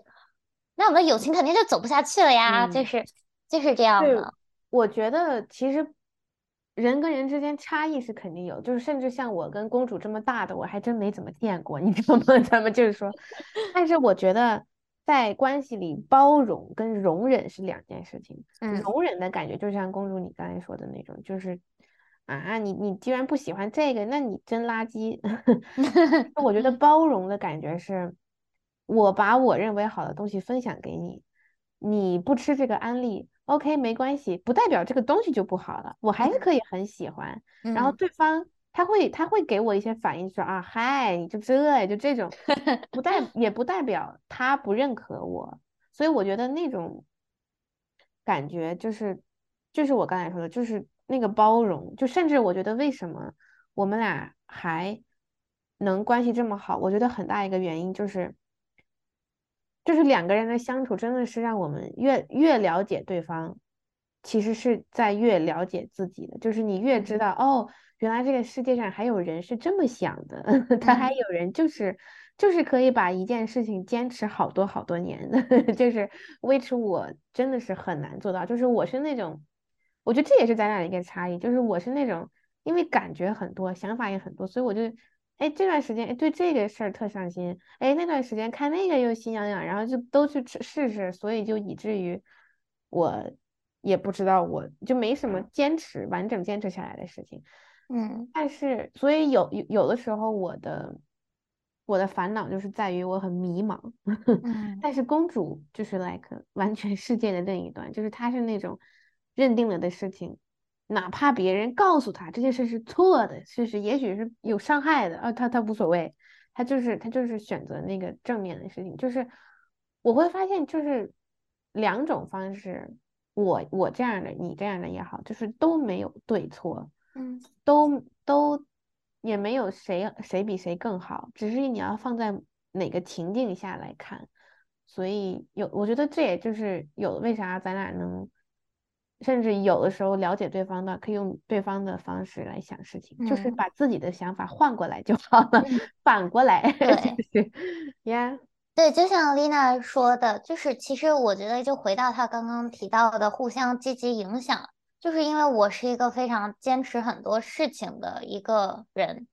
S1: 那我们的友情肯定就走不下去了呀，就
S2: 嗯
S1: 是就是这样的。
S2: 我觉得其实人跟人之间差异是肯定有，就是甚至像我跟公主这么大的，我还真没怎么见过，你知道吗？咱们就是说，但是我觉得在关系里，包容跟容忍是两件事情。
S1: 嗯
S2: 容忍的感觉就像公主你刚才说的那种，就是啊，你你居然不喜欢这个，那你真垃圾。我觉得包容的感觉是，我把我认为好的东西分享给你，你不吃这个安利，OK 没关系，不代表这个东西就不好了，我还是
S1: 嗯
S2: 可以很喜欢。然后
S1: 嗯
S2: 对方他会他会给我一些反应，说啊嗨，你就这，就这种，不代 也不代表他不认可我，所以我觉得那种感觉就是就是我刚才说的，就是那个包容，就甚至我觉得为什么我们俩还能关系这么好，我觉得很大一个原因就是。就是两个人的相处真的是让我们越越了解对方，其实是在越了解自己的。就是你越知道哦，原来这个世界上还有人是这么想的，他还
S1: 嗯
S2: 有人就是就是可以把一件事情坚持好多好多年的，就是维持我真的是很难做到。就是我是那种，我觉得这也是咱俩的一个差异，就是我是那种因为感觉很多，想法也很多，所以我就。哎，这段时间哎对这个事儿特上心，哎那段时间看那个又心痒痒，然后就都去吃试试，所以就以至于我也不知道，我就没什么坚持完整坚持下来的事情。
S1: 嗯
S2: 但是，所以有有有的时候，我的我的烦恼就是在于我很迷茫。
S1: 嗯
S2: 但是公主就是 like 完全世界的另一端，就是她是那种认定了的事情，哪怕别人告诉他这件事是错的，事实也许是有伤害的啊，他他无所谓，他就是他就是选择那个正面的事情。就是我会发现，就是两种方式，我我这样的，你这样的也好，就是都没有对错。
S1: 嗯
S2: 都都也没有谁谁比谁更好，只是你要放在哪个情境下来看。所以有，我觉得这也就是有为啥咱俩能，甚至有的时候了解对方的，可以用对方的方式来想事情，就是
S1: 嗯。
S2: 把自己的想法换过来就好了，反过来
S1: 对。
S2: 就是呀，
S1: 对，就像丽娜说的，就是其实我觉得，就回到她刚刚提到的互相积极影响，就是因为我是一个非常坚持很多事情的一个人，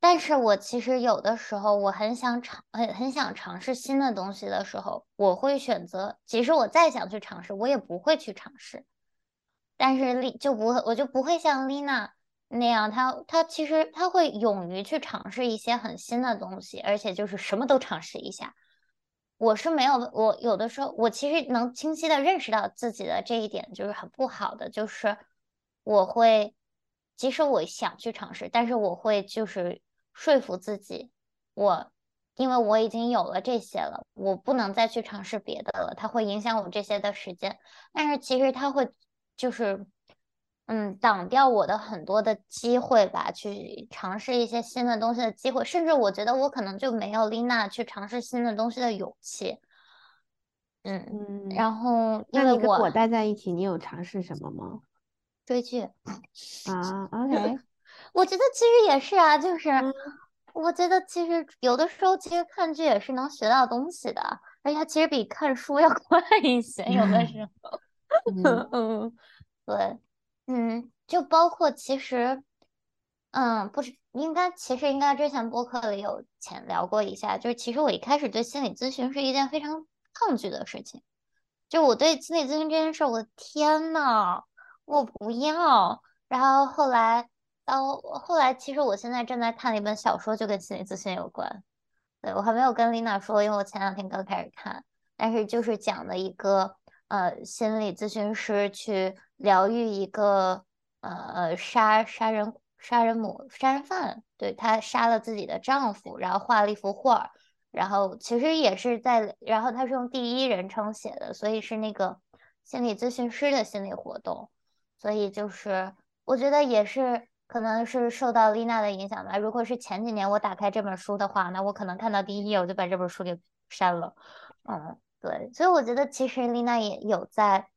S1: 但是我其实有的时候我很想尝，很很想尝试新的东西的时候，我会选择，即使我再想去尝试，我也不会去尝试。但是丽就不会，我就不会像丽娜那样，她她其实她会勇于去尝试一些很新的东西，而且就是什么都尝试一下。我是没有，我有的时候我其实能清晰的认识到自己的这一点就是很不好的，就是我会，即使我想去尝试，但是我会就是说服自己，我因为我已经有了这些了，我不能再去尝试别的了，它会影响我这些的时间。但是其实它会就是，嗯，挡掉我的很多的机会吧，去尝试一些新的东西的机会，甚至我觉得我可能就没有丽娜去尝试新的东西的勇气。嗯，
S2: 嗯，
S1: 然后因
S2: 那
S1: 为我
S2: 你跟我待在一起，你有尝试什么吗？
S1: 追剧，
S2: 啊，OK，
S1: 我觉得其实也是啊，就是
S2: 嗯
S1: 我觉得其实有的时候其实看剧也是能学到东西的，而且它其实比看书要 快一些，有的时 候。
S2: 嗯
S1: 嗯，对，嗯，就包括其实，嗯，不是，应该其实应该之前播客里有浅聊过一下，就是其实我一开始对心理咨询是一件非常抗拒的事情，就我对心理咨询这件事，我的天呐，我不要。然后后来到后来，其实我现在正在看的一本小说，就跟心理咨询有关。对，我还没有跟丽娜说，因为我前两天刚开始看，但是就是讲的一个呃心理咨询师去疗愈一个呃杀杀人杀人母杀人犯，对，她杀了自己的丈夫，然后画了一幅画，然后其实也是在，然后他是用第一人称写的，所以是那个心理咨询师的心理活动，所以就是我觉得也是可能是受到丽娜的影响吧。如果是前几年我打开这本书的话，那我可能看到第一页我就把这本书给删了。嗯，对，所以我觉得其实丽娜也有在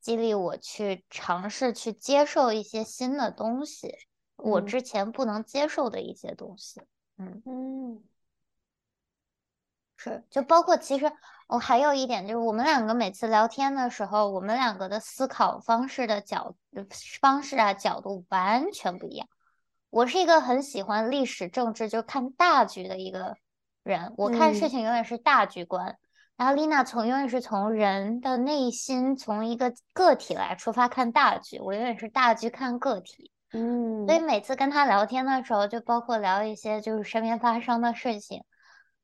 S1: 激励我去尝试去接受一些新的东西，我
S2: 嗯
S1: 之前不能接受的一些东西。嗯。
S2: 嗯
S1: 是，就包括其实我还有一点就是，我们两个每次聊天的时候，我们两个的思考方式的角呃方式啊角度完全不一样。我是一个很喜欢历史政治，就看大局的一个人，我看事
S2: 嗯
S1: 情永远是大局观。然后丽娜从永远是从人的内心，从一个个体来出发看大局，我永远是大局看个体。嗯所以
S2: 嗯
S1: 每次跟他聊天的时候，就包括聊一些就是身边发生的事情，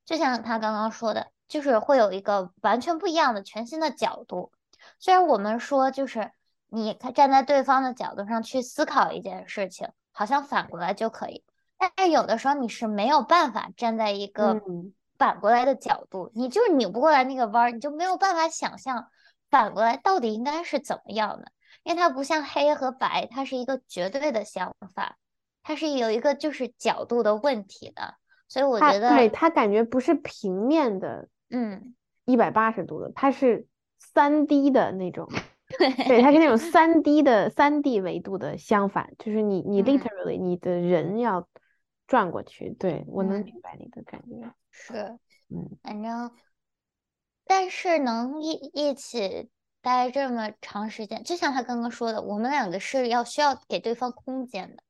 S1: 就像他刚刚说的，就是会有一个完全不一样的全新的角度。虽然我们说就是你站在对方的角度上去思考一件事情，好像反过来就可以，但是有的时候你是没有办法站在一个
S2: 嗯
S1: 反过来的角度，你就是拧不过来那个弯儿，你就没有办法想象反过来到底应该是怎么样的。因为它不像黑和白，它是一个绝对的想法，它是有一个就是角度的问题的，所以我觉得，
S2: 对它感觉不是平面的，
S1: 嗯，
S2: 一百八十度的，它是三 D 的那种，对，它是那种三 D 的三 D 维度的相反，就是你你
S1: 嗯。
S2: literally 你的人要转过去，对，我能
S1: 嗯，
S2: 明白你的感觉，
S1: 是，
S2: 嗯
S1: 反正，但是能一一起待这么长时间，就像他刚刚说的，我们两个是要需要给对方空间的。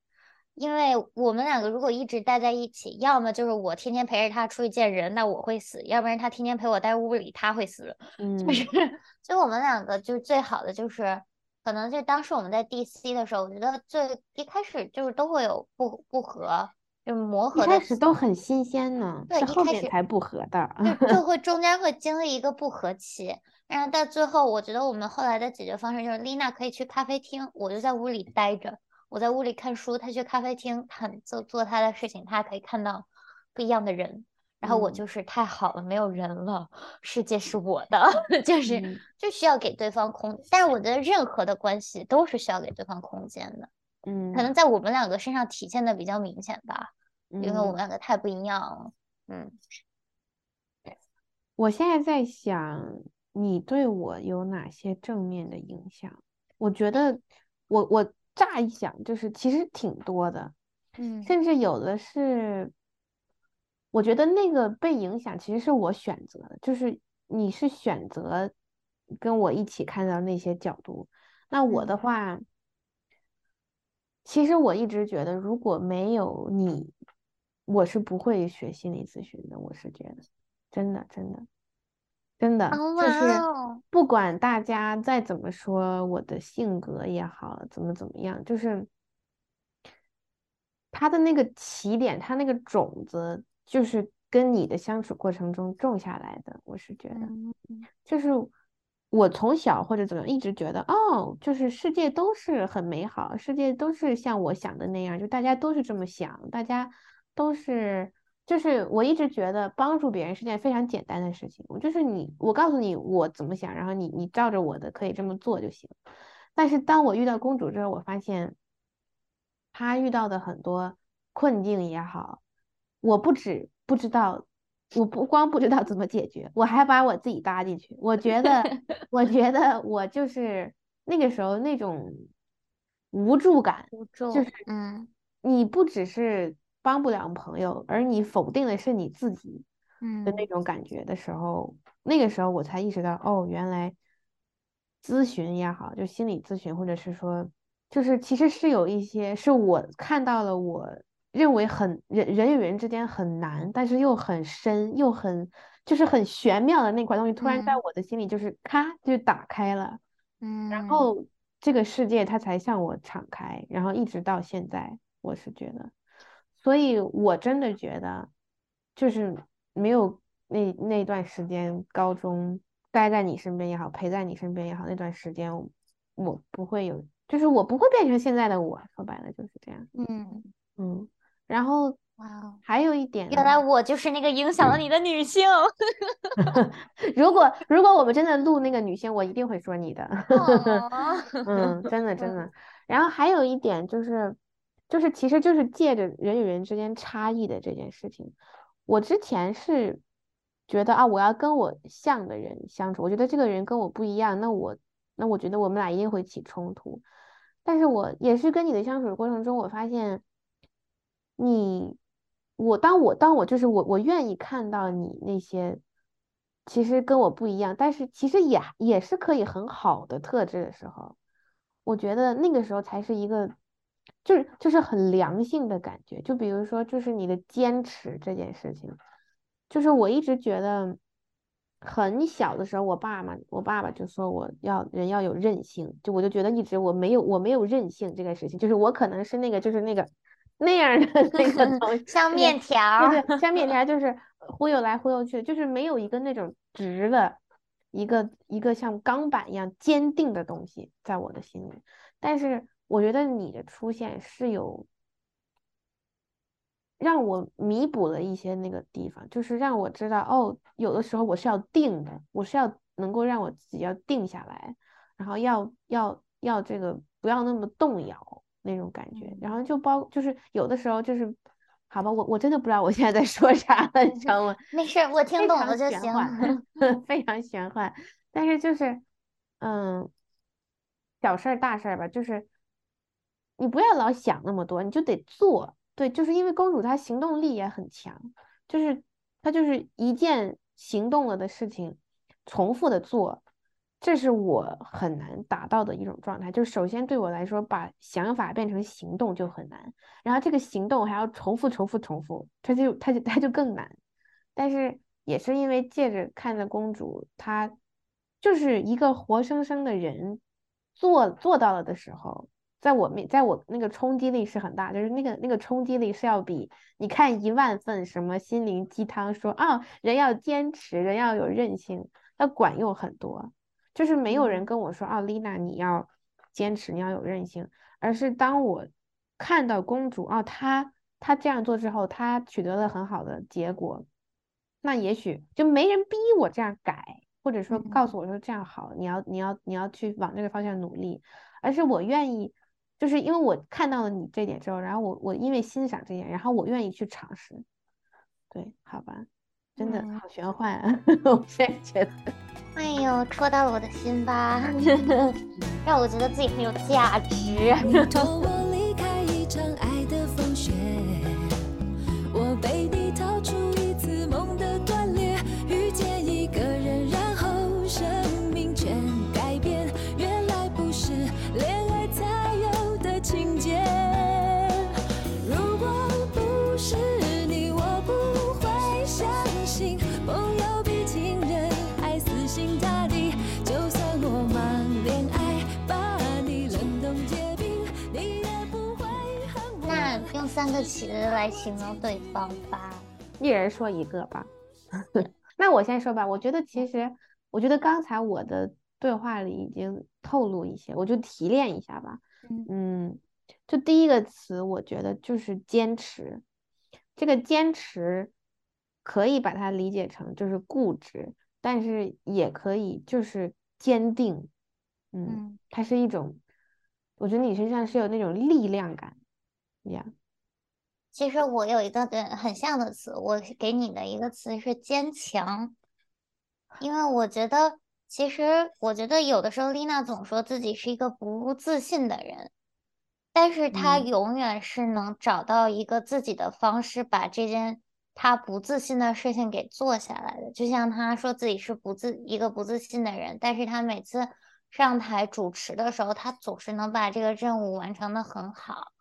S1: 因为我们两个如果一直待在一起，要么就是我天天陪着他出去见人，那我会死；要不然他天天陪我待屋里，他会死。就是，
S2: 嗯
S1: 所以我们两个就是最好的就是，可能就当时我们在 DC 的时候，我觉得最一开始就是都会有不不合，就是磨
S2: 一开
S1: 合的，
S2: 始都很新鲜呢，
S1: 对，一开始
S2: 后面才不合的，
S1: 就。就会中间会经历一个不和期，然后到最后，我觉得我们后来的解决方式就是丽娜可以去咖啡厅，我就在屋里待着，我在屋里看书，她去咖啡厅看做做她的事情，她可以看到不一样的人。然后我
S2: 嗯。
S1: 就是太好了，没有人了，世界是我的，就是
S2: 嗯。
S1: 就需要给对方空，但是我觉得任何的关系都是需要给对方空间的，可能
S2: 嗯。
S1: 在我们两个身上体现的比较明显吧，因为我们
S2: 嗯，
S1: 两个太不一样了，嗯。
S2: 我现在在想，你对我有哪些正面的影响？我觉得我我乍一想就是其实挺多的，
S1: 嗯。
S2: 甚至有的是，我觉得那个被影响其实是我选择的，就是你是选择跟我一起看到那些角度，那我
S1: 嗯。
S2: 的话，其实我一直觉得如果没有你，我是不会学心理咨询的，我是觉得，真的真的。真的就是
S1: 哦，
S2: 不管大家再怎么说我的性格也好，怎么怎么样，就是他的那个起点，他那个种子，就是跟你的相处过程中种下来的。我是觉得，
S1: 嗯
S2: 就是我从小或者怎么样，一直觉得，哦，就是世界都是很美好，世界都是像我想的那样，就大家都是这么想，大家都是。就是我一直觉得帮助别人是件非常简单的事情，我就是你，我告诉你我怎么想，然后你你照着我的可以这么做就行。但是当我遇到公主之后，我发现她遇到的很多困境也好，我不止不知道，我不光不知道怎么解决，我还把我自己搭进去。我觉得，我觉得我就是那个时候那种无助感，
S1: 无助，
S2: 就是
S1: 嗯
S2: 你不只是帮不了朋友，而你否定的是你自己嗯的那
S1: 嗯
S2: 种感觉的时候，那个时候我才意识到，哦，原来咨询也好，就心理咨询，或者是说，就是其实是有一些是我看到了，我认为很人人与人之间很难，但是又很深，又很就是很玄妙的那块东西，突然在
S1: 嗯。
S2: 我的心里就是咔就打开了。嗯然
S1: 嗯，
S2: 后这个世界它才向我敞开，然后一直到现在，我是觉得，所以我真的觉得，就是没有那那段时间，高中待在你身边也好，陪在你身边也好，那段时间我我不会有，就是我不会变成现在的我，说白了就是这样，
S1: 嗯，
S2: 嗯，然后
S1: 哇哦，
S2: 还有一点，
S1: 原来我就是那个影响了你的女性。
S2: 如果如果我们真的录那个女性，我一定会说你的。
S1: 哦
S2: 嗯，真的真的。然后还有一点就是，就是其实就是借着人与人之间差异的这件事情，我之前是觉得啊，我要跟我像的人相处，我觉得这个人跟我不一样，那我那我觉得我们俩一定会起冲突。但是我也是跟你的相处的过程中，我发现你，我当我当我就是我我愿意看到你那些其实跟我不一样，但是其实也也是可以很好的特质的时候，我觉得那个时候才是一个就是就是很良性的感觉。就比如说，就是你的坚持这件事情，就是我一直觉得。很小的时候，我爸妈，我爸爸就说我要人要有韧性，就我就觉得一直我没有我没有韧性这个事情，就是我可能是那个就是那个 那样的那个 东西，
S1: 像面条
S2: 像面条，就是忽悠来忽悠去，就是没有一个那种直的一个一个像钢板一样坚定的东西在我的心里。但是我觉得你的出现是有让我弥补了一些那个地方，就是让我知道哦，有的时候我是要定的，我是要能够让我自己要定下来，然后要要要这个不要那么动摇那种感觉，然后就包就是有的时候就是。好吧，我我真的不知道我现在在说啥了，你知道吗？
S1: 没事儿，我听懂了就行。
S2: 非常玄幻。但是就是，嗯，小事儿大事儿吧，就是你不要老想那么多，你就得做。对，就是因为公主她行动力也很强，就是她就是一件行动了的事情，重复的做，这是我很难达到的一种状态。就是首先对我来说，把想法变成行动就很难，然后这个行动还要重复、重复、重复，它就它就它就更难。但是也是因为借着看着公主，她就是一个活生生的人做做到了的时候，在我面，在我那个冲击力是很大，就是那个那个冲击力是要比你看一万份什么心灵鸡汤说啊，人要坚持，人要有韧性，要管用很多。就是没有人跟我说啊，丽娜你要坚持，你要有韧性，而是当我看到公主哦，她她这样做之后，她取得了很好的结果，那也许就没人逼我这样改，或者说告诉我说这样好，你要你要你要去往这个方向努力，而是我愿意，就是因为我看到了你这点之后，然后我我因为欣赏这点，然后我愿意去尝试，对，好吧，真的
S1: 嗯。
S2: 好玄幻啊，我现在觉得。
S1: 哎呦，戳到了我的心吧，让我觉得自己很有价值。三个词来形容对方吧。
S2: 一人说一个吧。那我先说吧，我觉得其实，我觉得刚才我的对话里已经透露一些，我就提炼一下吧。
S1: 嗯
S2: 嗯，就第一个词，我觉得就是坚持。这个坚持可以把它理解成就是固执，但是也可以就是坚定。嗯，
S1: 嗯
S2: 它是一种我觉得你身上是有那种力量感，呀。
S1: 其实我有一个跟很像的词，我给你的一个词是坚强，因为我觉得，其实我觉得有的时候丽娜总说自己是一个不自信的人，但是她
S2: 嗯
S1: 永远是能找到一个自己的方式，把这件她不自信的事情给做下来的。就像她说自己是不自一个不自信的人，但是她每次上台主持的时候，她总是能把这个任务完成的很好。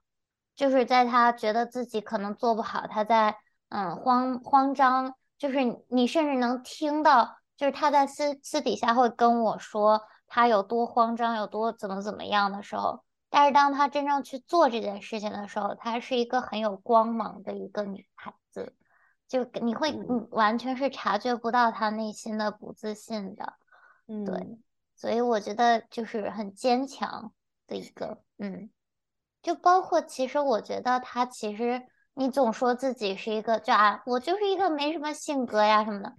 S1: 就是在他觉得自己可能做不好，他在嗯慌慌张，就是你你甚至能听到，就是他在私私底下会跟我说他有多慌张，有多怎么怎么样的时候，但是当他真正去做这件事情的时候，她是一个很有光芒的一个女孩子，就你会
S2: 嗯。
S1: 你完全是察觉不到她内心的不自信的，嗯对
S2: 嗯。
S1: 所以我觉得就是很坚强的一个，嗯。就包括，其实我觉得他其实你总说自己是一个，就啊，我就是一个没什么性格呀什么的，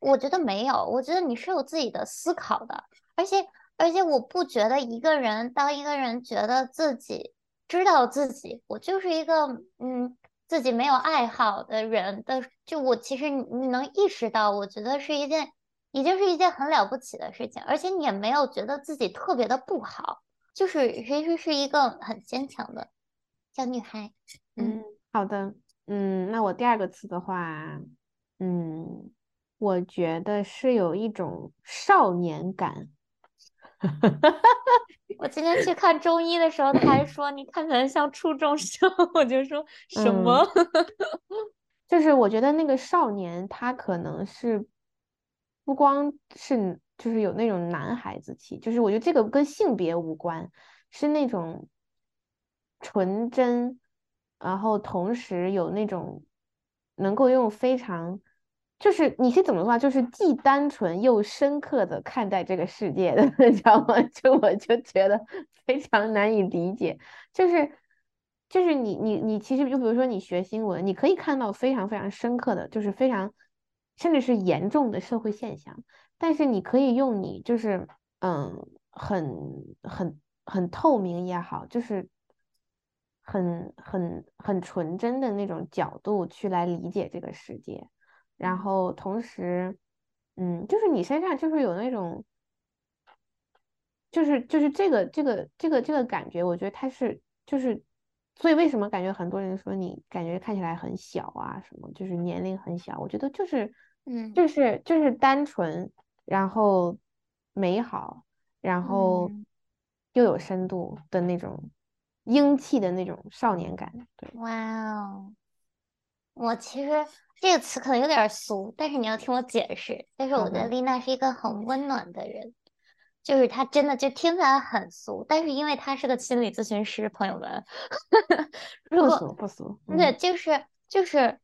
S1: 我觉得没有，我觉得你是有自己的思考的，而且而且我不觉得一个人当一个人觉得自己知道自己，我就是一个嗯自己没有爱好的人的，就我其实你能意识到，我觉得是一件已经是一件很了不起的事情，而且你也没有觉得自己特别的不好。就是其实是一个很坚强的小女孩。嗯
S2: 嗯，好的，嗯，那我第二个词的话，嗯，我觉得是有一种少年感。
S1: 我今天去看中医的时候，他还 说你看起来像初中生，我就说什么？
S2: 就是我觉得那个少年，他可能是不光是就是有那种男孩子气，就是我觉得这个跟性别无关，是那种纯真，然后同时有那种能够用非常，就是你是怎么说啊？就是既单纯又深刻的看待这个世界的，你知道吗？就我就觉得非常难以理解，就是。就是你你你其实就比如说你学新闻，你可以看到非常非常深刻的，就是非常甚至是严重的社会现象，但是你可以用你就是嗯很很很透明也好，就是很很很纯真的那种角度去来理解这个世界，然后同时嗯就是你身上就是有那种就是就是这个这个这个这个感觉，我觉得他是就是。所以为什么感觉很多人说你感觉看起来很小啊？什么就是年龄很小？我觉得就是，
S1: 嗯，
S2: 就是就是单纯，然后美好，然后
S1: 嗯
S2: 又有深度的那种英气的那种少年感。对，
S1: 哇哦，我其实这个词可能有点俗，但是你要听我解释。但是我觉得丽娜是一个很温暖的人，就是她真的就听起来很俗，但是因为她是个心理咨询师，朋友们，如
S2: 不
S1: 果
S2: 俗不俗。
S1: 对，
S2: 嗯
S1: 就是就是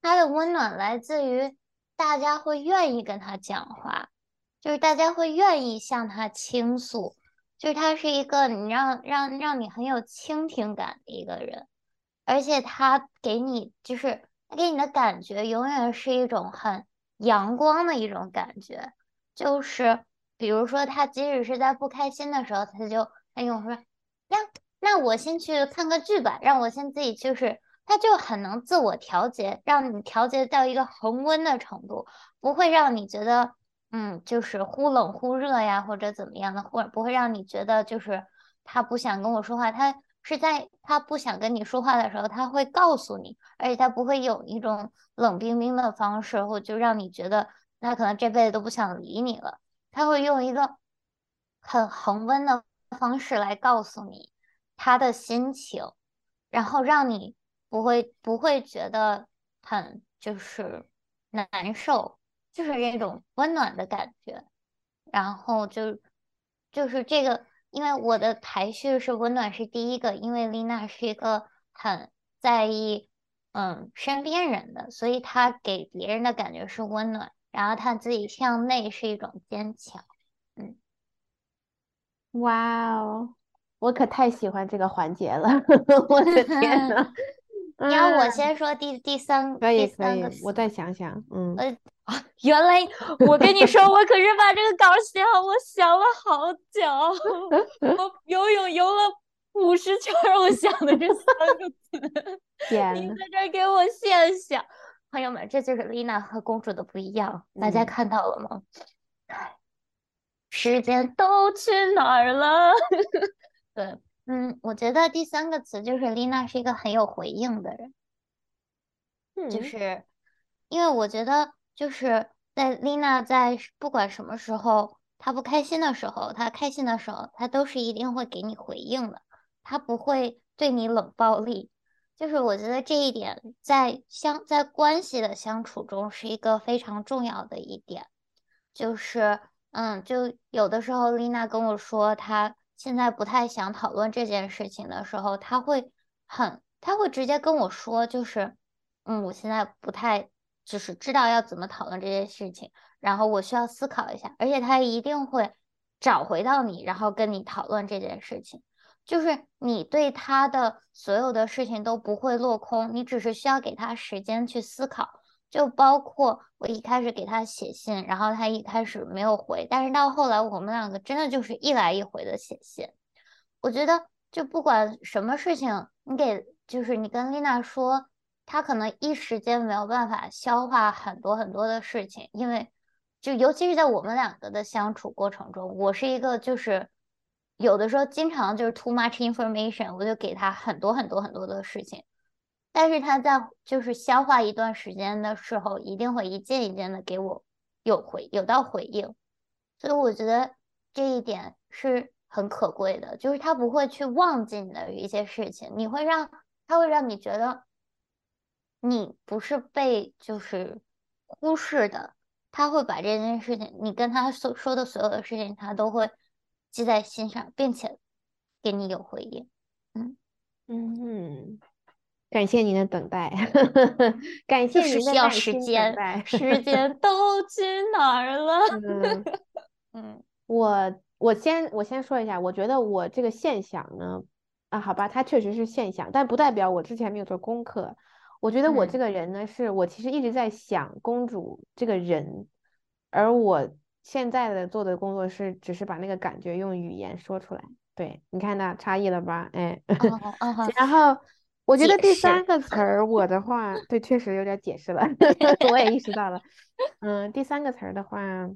S1: 他的温暖来自于大家会愿意跟他讲话，就是大家会愿意向他倾诉，就是他是一个你让让让你很有倾听感的一个人，而且他给你就是他给你的感觉永远是一种很阳光的一种感觉，就是比如说他即使是在不开心的时候，他就他跟我说呀。那我先去看个剧吧，让我先自己就是，他就很能自我调节，让你调节到一个恒温的程度，不会让你觉得，嗯，就是忽冷忽热呀，或者怎么样的，或者不会让你觉得就是他不想跟我说话，他是在他不想跟你说话的时候，他会告诉你，而且他不会有一种冷冰冰的方式，或就让你觉得他可能这辈子都不想理你了，他会用一个很恒温的方式来告诉你。他的心情，然后让你不会不会觉得很就是难受，就是那种温暖的感觉。然后就就是这个，因为我的排序是温暖是第一个，因为丽娜是一个很在意嗯身边人的，所以她给别人的感觉是温暖，然后她自己向内是一种坚强。
S2: 嗯哇哦，我可太喜欢这个环节了！我的天呐，
S1: 你要我
S2: 啊
S1: 先说第第三
S2: 可以可以
S1: 第三个，
S2: 我再想想。嗯，
S1: 呃原来我跟你说，我可是把这个稿写好，我想了好久，我游泳游了五十圈我想的这三个词。
S2: 天呐，
S1: 你在这给我现想，朋友们，这就是丽娜和公主的不一样，大家
S2: 嗯
S1: 看到了吗？唉，时间都去哪儿了？对，嗯，我觉得第三个词就是丽娜是一个很有回应的人。就
S2: 嗯
S1: 是因为我觉得，就是在丽娜在不管什么时候，她不开心的时候，她开心的时候，她都是一定会给你回应的，她不会对你冷暴力。就是我觉得这一点在相在关系的相处中是一个非常重要的一点。就是嗯，就有的时候丽娜跟我说她现在不太想讨论这件事情的时候，他会很，他会直接跟我说，就是。嗯，我现在不太就是知道要怎么讨论这件事情，然后我需要思考一下，而且他一定会找回到你，然后跟你讨论这件事情。就是你对他的所有的事情都不会落空，你只是需要给他时间去思考。就包括我一开始给他写信，然后他一开始没有回，但是到后来我们两个真的就是一来一回的写信。我觉得就不管什么事情，你给就是你跟丽娜说。他可能一时间没有办法消化很多很多的事情，因为就尤其是在我们两个的相处过程中，我是一个就是有的时候经常就是 too much information，我就给他很多很多很多的事情，但是他在就是消化一段时间的时候，一定会一件一件的给我有回有到回应，所以我觉得这一点是很可贵的，就是他不会去忘记你的一些事情，你会让他会让你觉得。你不是被就是忽视的，他会把这件事情，你跟他所说的所有的事情，他都会记在心上，并且给你有回应。嗯
S2: 嗯，感谢您的等待，感谢您的耐心等
S1: 时间，
S2: 待。
S1: 时间 都去哪儿了？
S2: 嗯，
S1: 嗯
S2: 我我先我先说一下，我觉得我这个现象呢，啊，好吧，它确实是现象，但不代表我之前没有做功课。我觉得我这
S1: 嗯
S2: 个人呢，是我其实一直在想公主这个人，而我现在的做的工作是，只是把那个感觉用语言说出来。对，你看到差异了吧？哎，然后我觉得第三个词儿，我的话，对，确实有点解释了，我也意识到了。嗯，第三个词儿的话，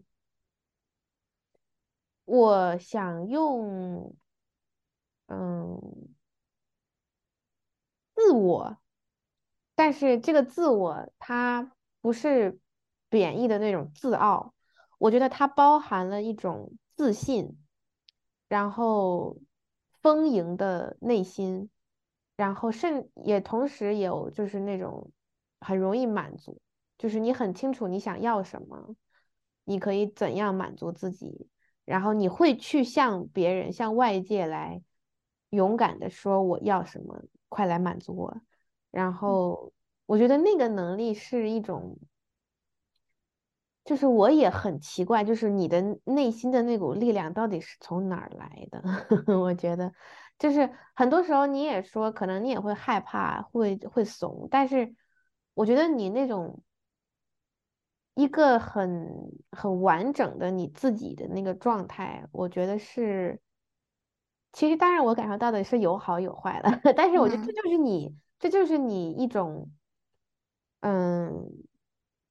S2: 我想用，嗯，自我，但是这个自我它不是贬义的那种自傲，我觉得它包含了一种自信，然后丰盈的内心，然后甚也同时有就是那种很容易满足，就是你很清楚你想要什么，你可以怎样满足自己。然后你会去向别人、向外界来勇敢的说我要什么，快来满足我。然后我觉得那个能力是一种，就是我也很奇怪，就是你的内心的那股力量到底是从哪儿来的？我觉得，就是很多时候你也说，可能你也会害怕，会会怂，但是我觉得你那种。一个很很完整的你自己的那个状态，我觉得是，其实当然我感受到的是有好有坏的，但是我觉得这
S1: 嗯
S2: 就是你，这就是你一种，嗯，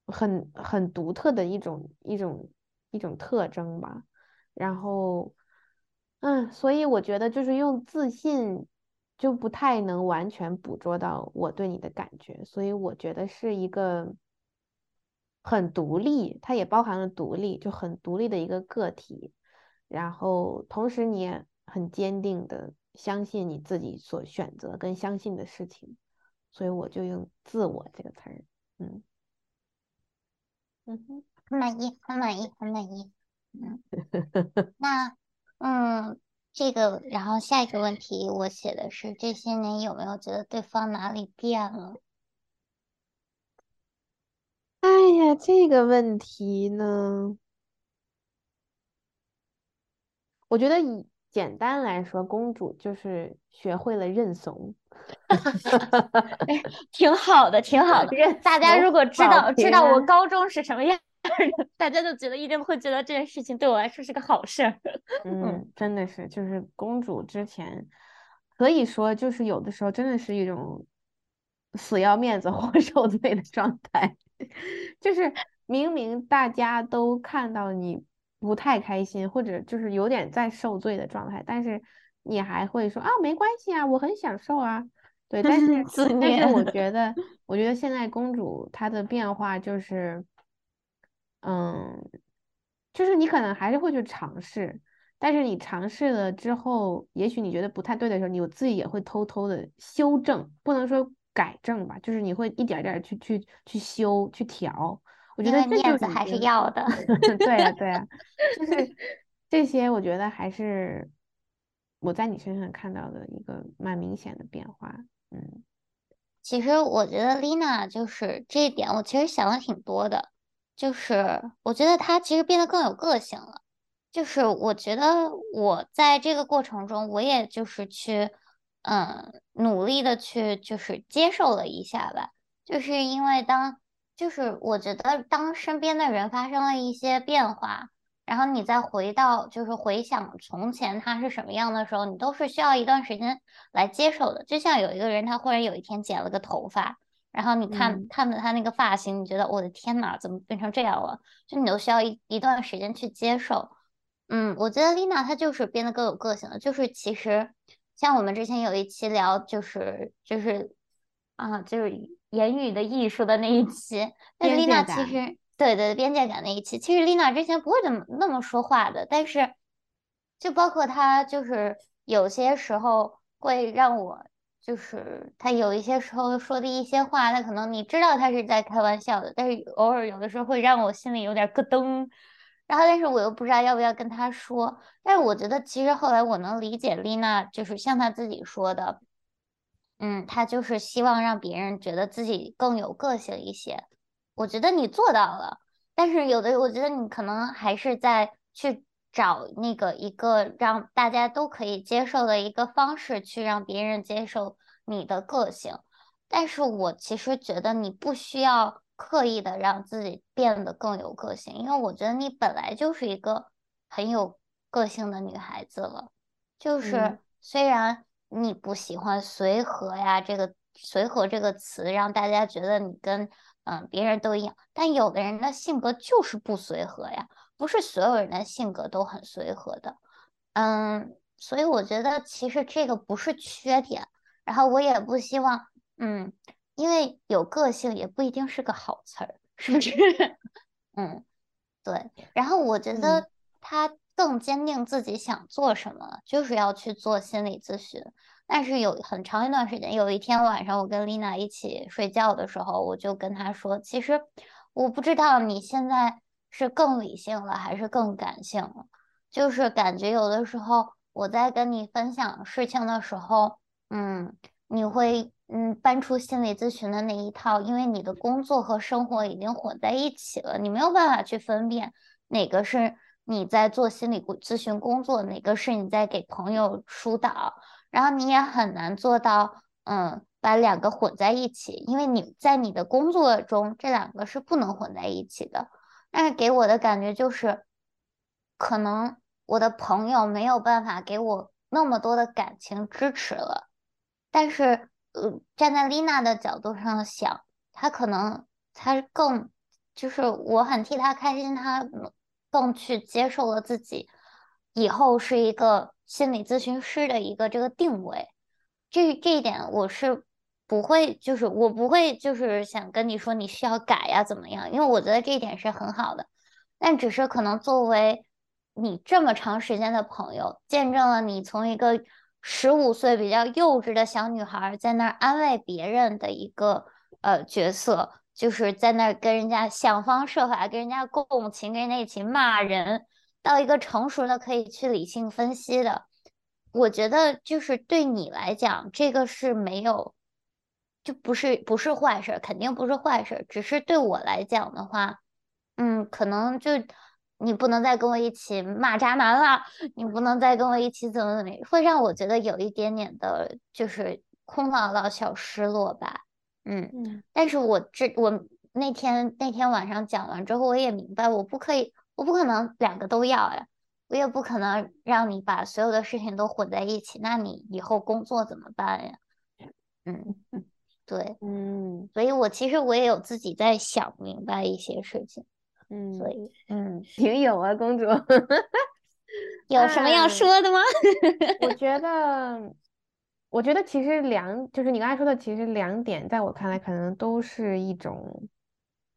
S2: 很很独特的一种一种一种特征吧。然后，嗯，所以我觉得就是用自信就不太能完全捕捉到我对你的感觉，所以我觉得是一个。很独立，它也包含了独立，就很独立的一个个体。然后同时你也很坚定的相信你自己所选择跟相信的事情，所以我就用“自我”这个词儿。嗯嗯哼，
S1: 很满意，很满意，很满意。嗯，那嗯，这个，然后下一个问题我写的是这些年有没有觉得对方哪里变了？
S2: 哎呀，这个问题呢，我觉得以简单来说，公主就是学会了认怂。
S1: 挺好的，挺好的。
S2: 认
S1: 大家如果知道知道我高中是什么样的，大家就觉得一定会觉得这件事情对我来说是个好事儿。
S2: 嗯，真的是，就是公主之前，可以说就是有的时候真的是一种死要面子活受罪的状态，就是明明大家都看到你不太开心，或者就是有点在受罪的状态，但是你还会说啊没关系啊，我很享受啊。对，但是但是我觉得，我觉得现在公主她的变化就是，嗯，就是你可能还是会去尝试，但是你尝试了之后，也许你觉得不太对的时候，你自己也会偷偷的修正，不能说改正吧，就是你会一点儿点儿去去去修去调。我觉得
S1: 面子还是要的。
S2: 对呀，对呀，就是这些，我觉得还是我在你身上看到的一个蛮明显的变化。嗯
S1: 其实我觉得 Lina 就是这一点，我其实想了挺多的。就是我觉得他其实变得更有个性了。就是我觉得我在这个过程中，我也就是去，嗯，努力的去就是接受了一下吧。就是因为当，就是我觉得当身边的人发生了一些变化，然后你再回到就是回想从前他是什么样的时候，你都是需要一段时间来接受的。就像有一个人，他忽然有一天剪了个头发，然后你看
S2: 嗯
S1: 看着他那个发型，你觉得我的天呐，怎么变成这样了？就你都需要一一段时间去接受。嗯，我觉得丽娜她就是变得更有个性了。就是其实像我们之前有一期聊，就是就是啊，就是言语的艺术的那一期，但是丽娜其实对对边界感那一期，其实丽娜之前不会怎么那么说话的，但是就包括她就是有些时候会让我。就是他有一些时候说的一些话，他可能你知道他是在开玩笑的，但是偶尔有的时候会让我心里有点咯噔，然后但是我又不知道要不要跟他说，但是我觉得其实后来我能理解丽娜，就是像她自己说的，嗯，她就是希望让别人觉得自己更有个性一些。我觉得你做到了，但是有的我觉得你可能还是在去找那个一个让大家都可以接受的一个方式，去让别人接受你的个性。但是我其实觉得你不需要刻意的让自己变得更有个性，因为我觉得你本来就是一个很有个性的女孩子了。就是
S2: 嗯
S1: 虽然你不喜欢随和呀，这个随和这个词让大家觉得你跟嗯别人都一样，但有的人的性格就是不随和呀，不是所有人的性格都很随和的。嗯，所以我觉得其实这个不是缺点，然后我也不希望，嗯，因为有个性也不一定是个好词儿，是不是？嗯，对。然后我觉
S2: 嗯
S1: 得他更坚定自己想做什么，就是要去做心理咨询。但是有很长一段时间，有一天晚上我跟丽娜一起睡觉的时候，我就跟她说，其实我不知道你现在是更理性了还是更感性了。就是感觉有的时候我在跟你分享事情的时候，嗯，你会嗯搬出心理咨询的那一套，因为你的工作和生活已经混在一起了，你没有办法去分辨哪个是你在做心理咨询工作，哪个是你在给朋友疏导，然后你也很难做到嗯把两个混在一起，因为你在你的工作中这两个是不能混在一起的。但是给我的感觉就是，可能我的朋友没有办法给我那么多的感情支持了，但是，呃，站在丽娜的角度上想，她可能她更，就是我很替她开心，她更去接受了自己以后是一个心理咨询师的一个这个定位。这这一点我是不会，就是我不会，就是想跟你说你需要改呀，怎么样？因为我觉得这一点是很好的，但只是可能作为你这么长时间的朋友，见证了你从一个十五岁比较幼稚的小女孩，在那儿安慰别人的一个呃角色，就是在那儿跟人家想方设法跟人家共情，跟人家一起骂人，到一个成熟的可以去理性分析的。我觉得就是对你来讲，这个是没有，就不是不是坏事儿，肯定不是坏事儿。只是对我来讲的话，嗯，可能就你不能再跟我一起骂渣男了，你不能再跟我一起怎么怎么，会让我觉得有一点点的，就是空落落小失落吧。嗯，
S2: 嗯
S1: 但是我这我那天那天晚上讲完之后，我也明白，我不可以，我不可能两个都要呀。我也不可能让你把所有的事情都混在一起，那你以后工作怎么办呀？嗯，对，
S2: 嗯
S1: 所以我其实我也有自己在想明白一些事情，
S2: 嗯，
S1: 所以嗯，
S2: 挺有啊，公主。
S1: 有什么要
S2: 哎
S1: 说的吗？
S2: 我觉得，我觉得其实两，就是你刚才说的，其实两点，在我看来，可能都是一种，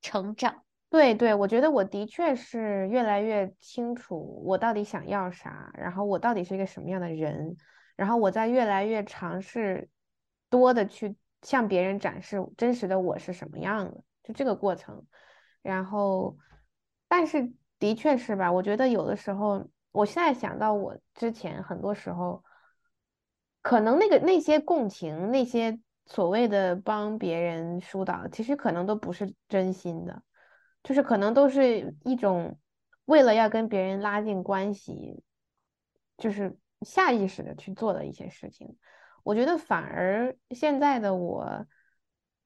S1: 成长，
S2: 对对，我觉得我的确是越来越清楚我到底想要啥，然后我到底是一个什么样的人，然后我在越来越尝试多的去向别人展示真实的我是什么样的，就这个过程。然后，但是的确是吧？我觉得有的时候，我现在想到我之前很多时候，可能那个那些共情，那些所谓的帮别人疏导，其实可能都不是真心的，就是可能都是一种为了要跟别人拉近关系，就是下意识的去做的一些事情。我觉得反而现在的我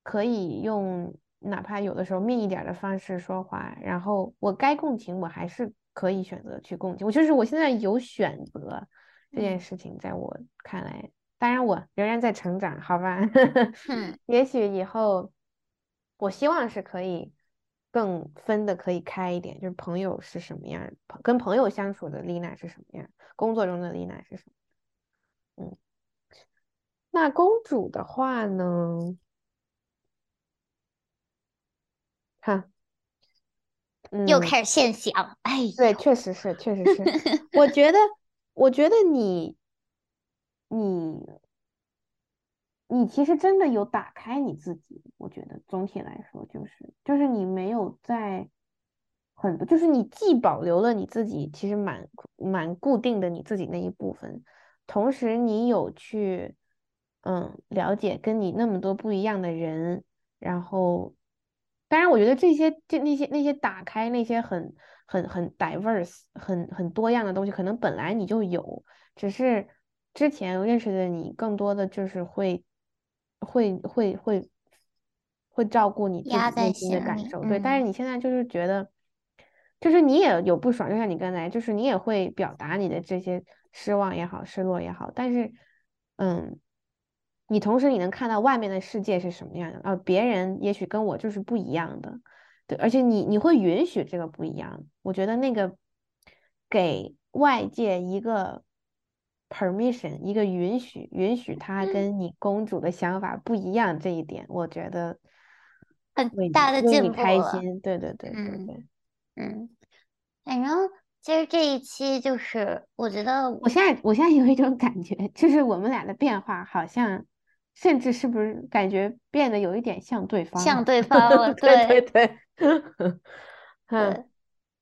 S2: 可以用哪怕有的时候密一点儿的方式说话，然后我该共情，我还是可以选择去共情。我就是我现在有选择这件
S1: 嗯
S2: 事情，在我看来，当然我仍然在成长，好吧？
S1: 嗯
S2: 也许以后我希望是可以更分的可以开一点，就是朋友是什么样儿，跟朋友相处的丽娜是什么样儿，工作中的丽娜是什么。嗯，那公主的话呢？看，嗯，
S1: 又开始现想，哎
S2: 对，
S1: 呦，
S2: 确实是，确实是。我觉得，我觉得你，你，你其实真的有打开你自己。我觉得总体来说，就是，就是你没有在很多，就是你既保留了你自己其实蛮蛮固定的你自己那一部分，同时你有去，嗯，了解跟你那么多不一样的人，然后。当然，我觉得这些这那些那些打开那些很很很 diverse 很很多样的东西，可能本来你就有，只是之前认识的你更多的就是会会会会会照顾你自己内心的感受，对。但是
S1: 嗯
S2: 你现在就是觉得，就是你也有不爽，就像你刚才，就是你也会表达你的这些失望也好，失落也好，但是嗯。你同时你能看到外面的世界是什么样的，而，别人也许跟我就是不一样的，对，而且你你会允许这个不一样，我觉得那个给外界一个 permission，一个允许，允许他
S1: 嗯。
S2: 跟你公主的想法不一样这一点，我觉得
S1: 很大的进步了
S2: 开心，对对对对
S1: 嗯
S2: 对。
S1: 嗯，反正其实这一期就是我觉得
S2: 我现在我现在有一种感觉，就是我们俩的变化好像，甚至是不是感觉变得有一点像对方
S1: 像对方了，
S2: 对
S1: 对
S2: 对对，嗯
S1: 对，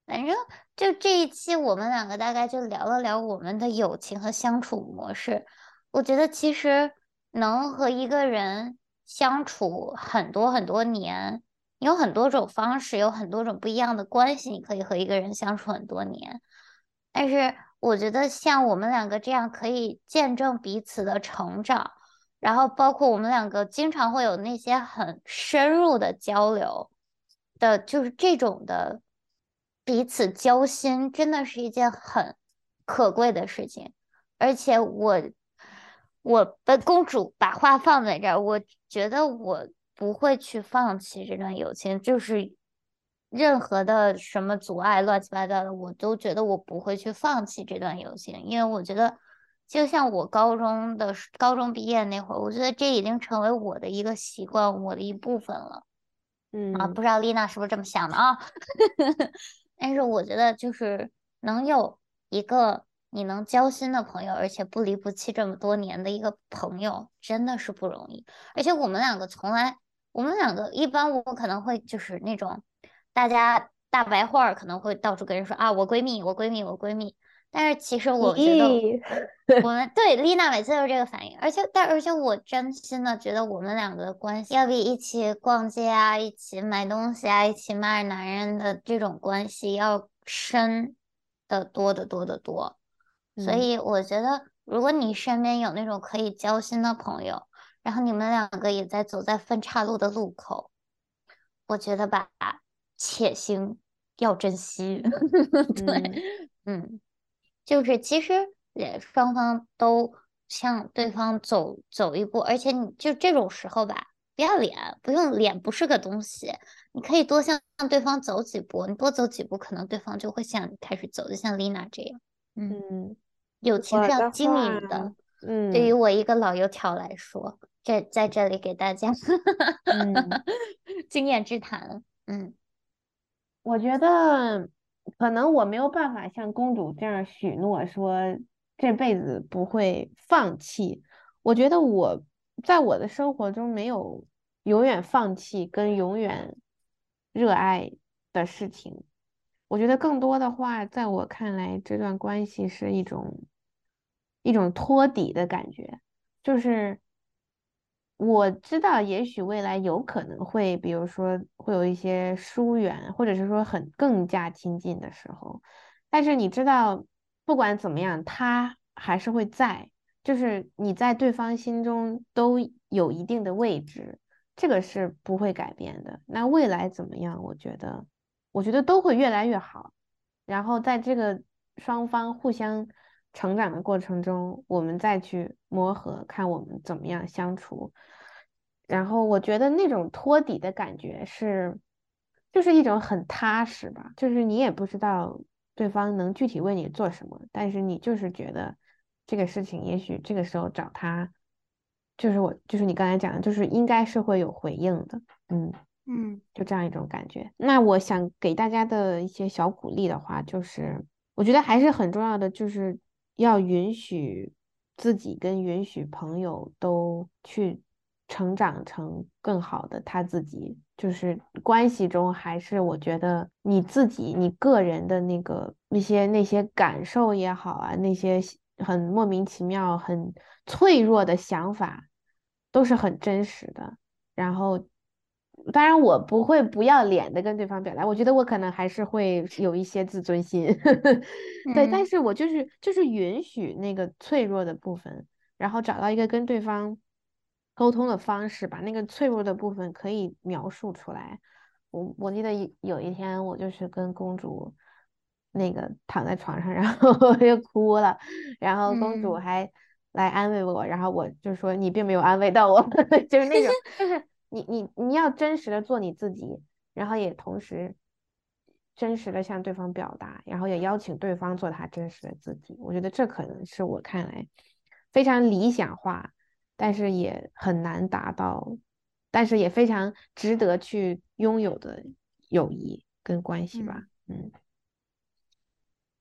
S1: 反正就这一期我们两个大概就聊了聊我们的友情和相处模式。我觉得其实能和一个人相处很多很多年，有很多种方式，有很多种不一样的关系，你可以和一个人相处很多年。但是我觉得像我们两个这样可以见证彼此的成长，然后包括我们两个经常会有那些很深入的交流的，就是这种的彼此交心，真的是一件很可贵的事情。而且我我的公主把话放在这儿，我觉得我不会去放弃这段友情，就是任何的什么阻碍、乱七八糟的，我都觉得我不会去放弃这段友情，因为我觉得，就像我高中的高中毕业那会儿，我觉得这已经成为我的一个习惯，我的一部分了。嗯啊，
S2: 嗯
S1: 不知道丽娜是不是这么想的啊？但是我觉得就是能有一个你能交心的朋友，而且不离不弃这么多年的一个朋友，真的是不容易。而且我们两个从来，我们两个一般我可能会就是那种大家大白话儿可能会到处跟人说啊，我闺蜜，我闺蜜，我闺蜜。但是其实我觉得，我们对丽娜每次都是这个反应，而且但而且我真心的觉得我们两个的关系要比一起逛街啊、一起买东西啊、一起骂男人的这种关系要深的多得多得多。所
S2: 嗯
S1: 以我觉得，如果你身边有那种可以交心的朋友，然后你们两个也在走在分岔路的路口，我觉得吧，且行要珍惜。对，嗯。就是其实也双方都向对方走走一步，而且你就这种时候吧，不要脸，不用脸不是个东西，你可以多向对方走几步，你多走几步，可能对方就会向你开始走，就像丽娜这样，嗯，
S2: 嗯，
S1: 友情是要经营
S2: 话
S1: 的。
S2: 嗯，
S1: 对于我一个老油条来说，这在这里给大家
S2: 嗯
S1: 经验之谈，嗯
S2: 我觉得可能我没有办法像公主这样许诺说这辈子不会放弃。我觉得我在我的生活中没有永远放弃跟永远热爱的事情。我觉得更多的话，在我看来，这段关系是一种一种托底的感觉，就是我知道，也许未来有可能会，比如说会有一些疏远，或者是说很更加亲近的时候，但是你知道，不管怎么样，他还是会在，就是你在对方心中都有一定的位置，这个是不会改变的。那未来怎么样？我觉得。我觉得都会越来越好。然后在这个双方互相成长的过程中，我们再去磨合，看我们怎么样相处。然后我觉得那种托底的感觉是，就是一种很踏实吧，就是你也不知道对方能具体为你做什么，但是你就是觉得这个事情，也许这个时候找他，就是我，就是你刚才讲的，就是应该是会有回应的，嗯。
S1: 嗯
S2: 就这样一种感觉。那我想给大家的一些小鼓励的话，就是我觉得还是很重要的，就是要允许自己跟允许朋友都去成长成更好的他自己。就是关系中，还是我觉得你自己你个人的那个那些那些感受也好啊，那些很莫名其妙、很脆弱的想法，都是很真实的。然后。当然，我不会不要脸的跟对方表达，我觉得我可能还是会有一些自尊心，对，但
S1: 嗯
S2: 是我就是就是允许那个脆弱的部分，然后找到一个跟对方沟通的方式，把那个脆弱的部分可以描述出来。我我记得有有一天，我就是跟公主那个躺在床上，然后我就哭了，然后公主
S1: 嗯
S2: 还来安慰我，然后我就说你并没有安慰到我，就是那种就是。你你你要真实的做你自己，然后也同时真实的向对方表达，然后也邀请对方做他真实的自己。我觉得这可能是我看来非常理想化，但是也很难达到，但是也非常值得去拥有的友谊跟关系吧。嗯，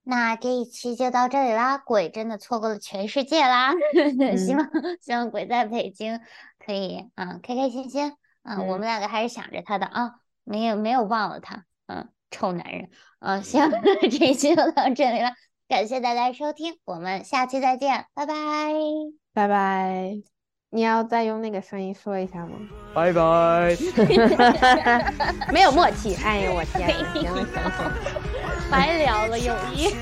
S1: 那这一期就到这里啦，鬼真的错过了全世界啦！希
S2: 嗯
S1: 望希望鬼在北京可以嗯开开心心，嗯，我
S2: 嗯
S1: 们两个还是想着他的啊，没有没有忘了他，嗯，臭男人，嗯，行，这一期就到这里了，感谢大家收听，我们下期再见，拜拜。
S2: 拜拜。你要再用那个声音说一下吗？
S3: 拜拜。
S2: 没有默契。哎呦我天呐，行了行了行了。
S1: 白聊了，友谊。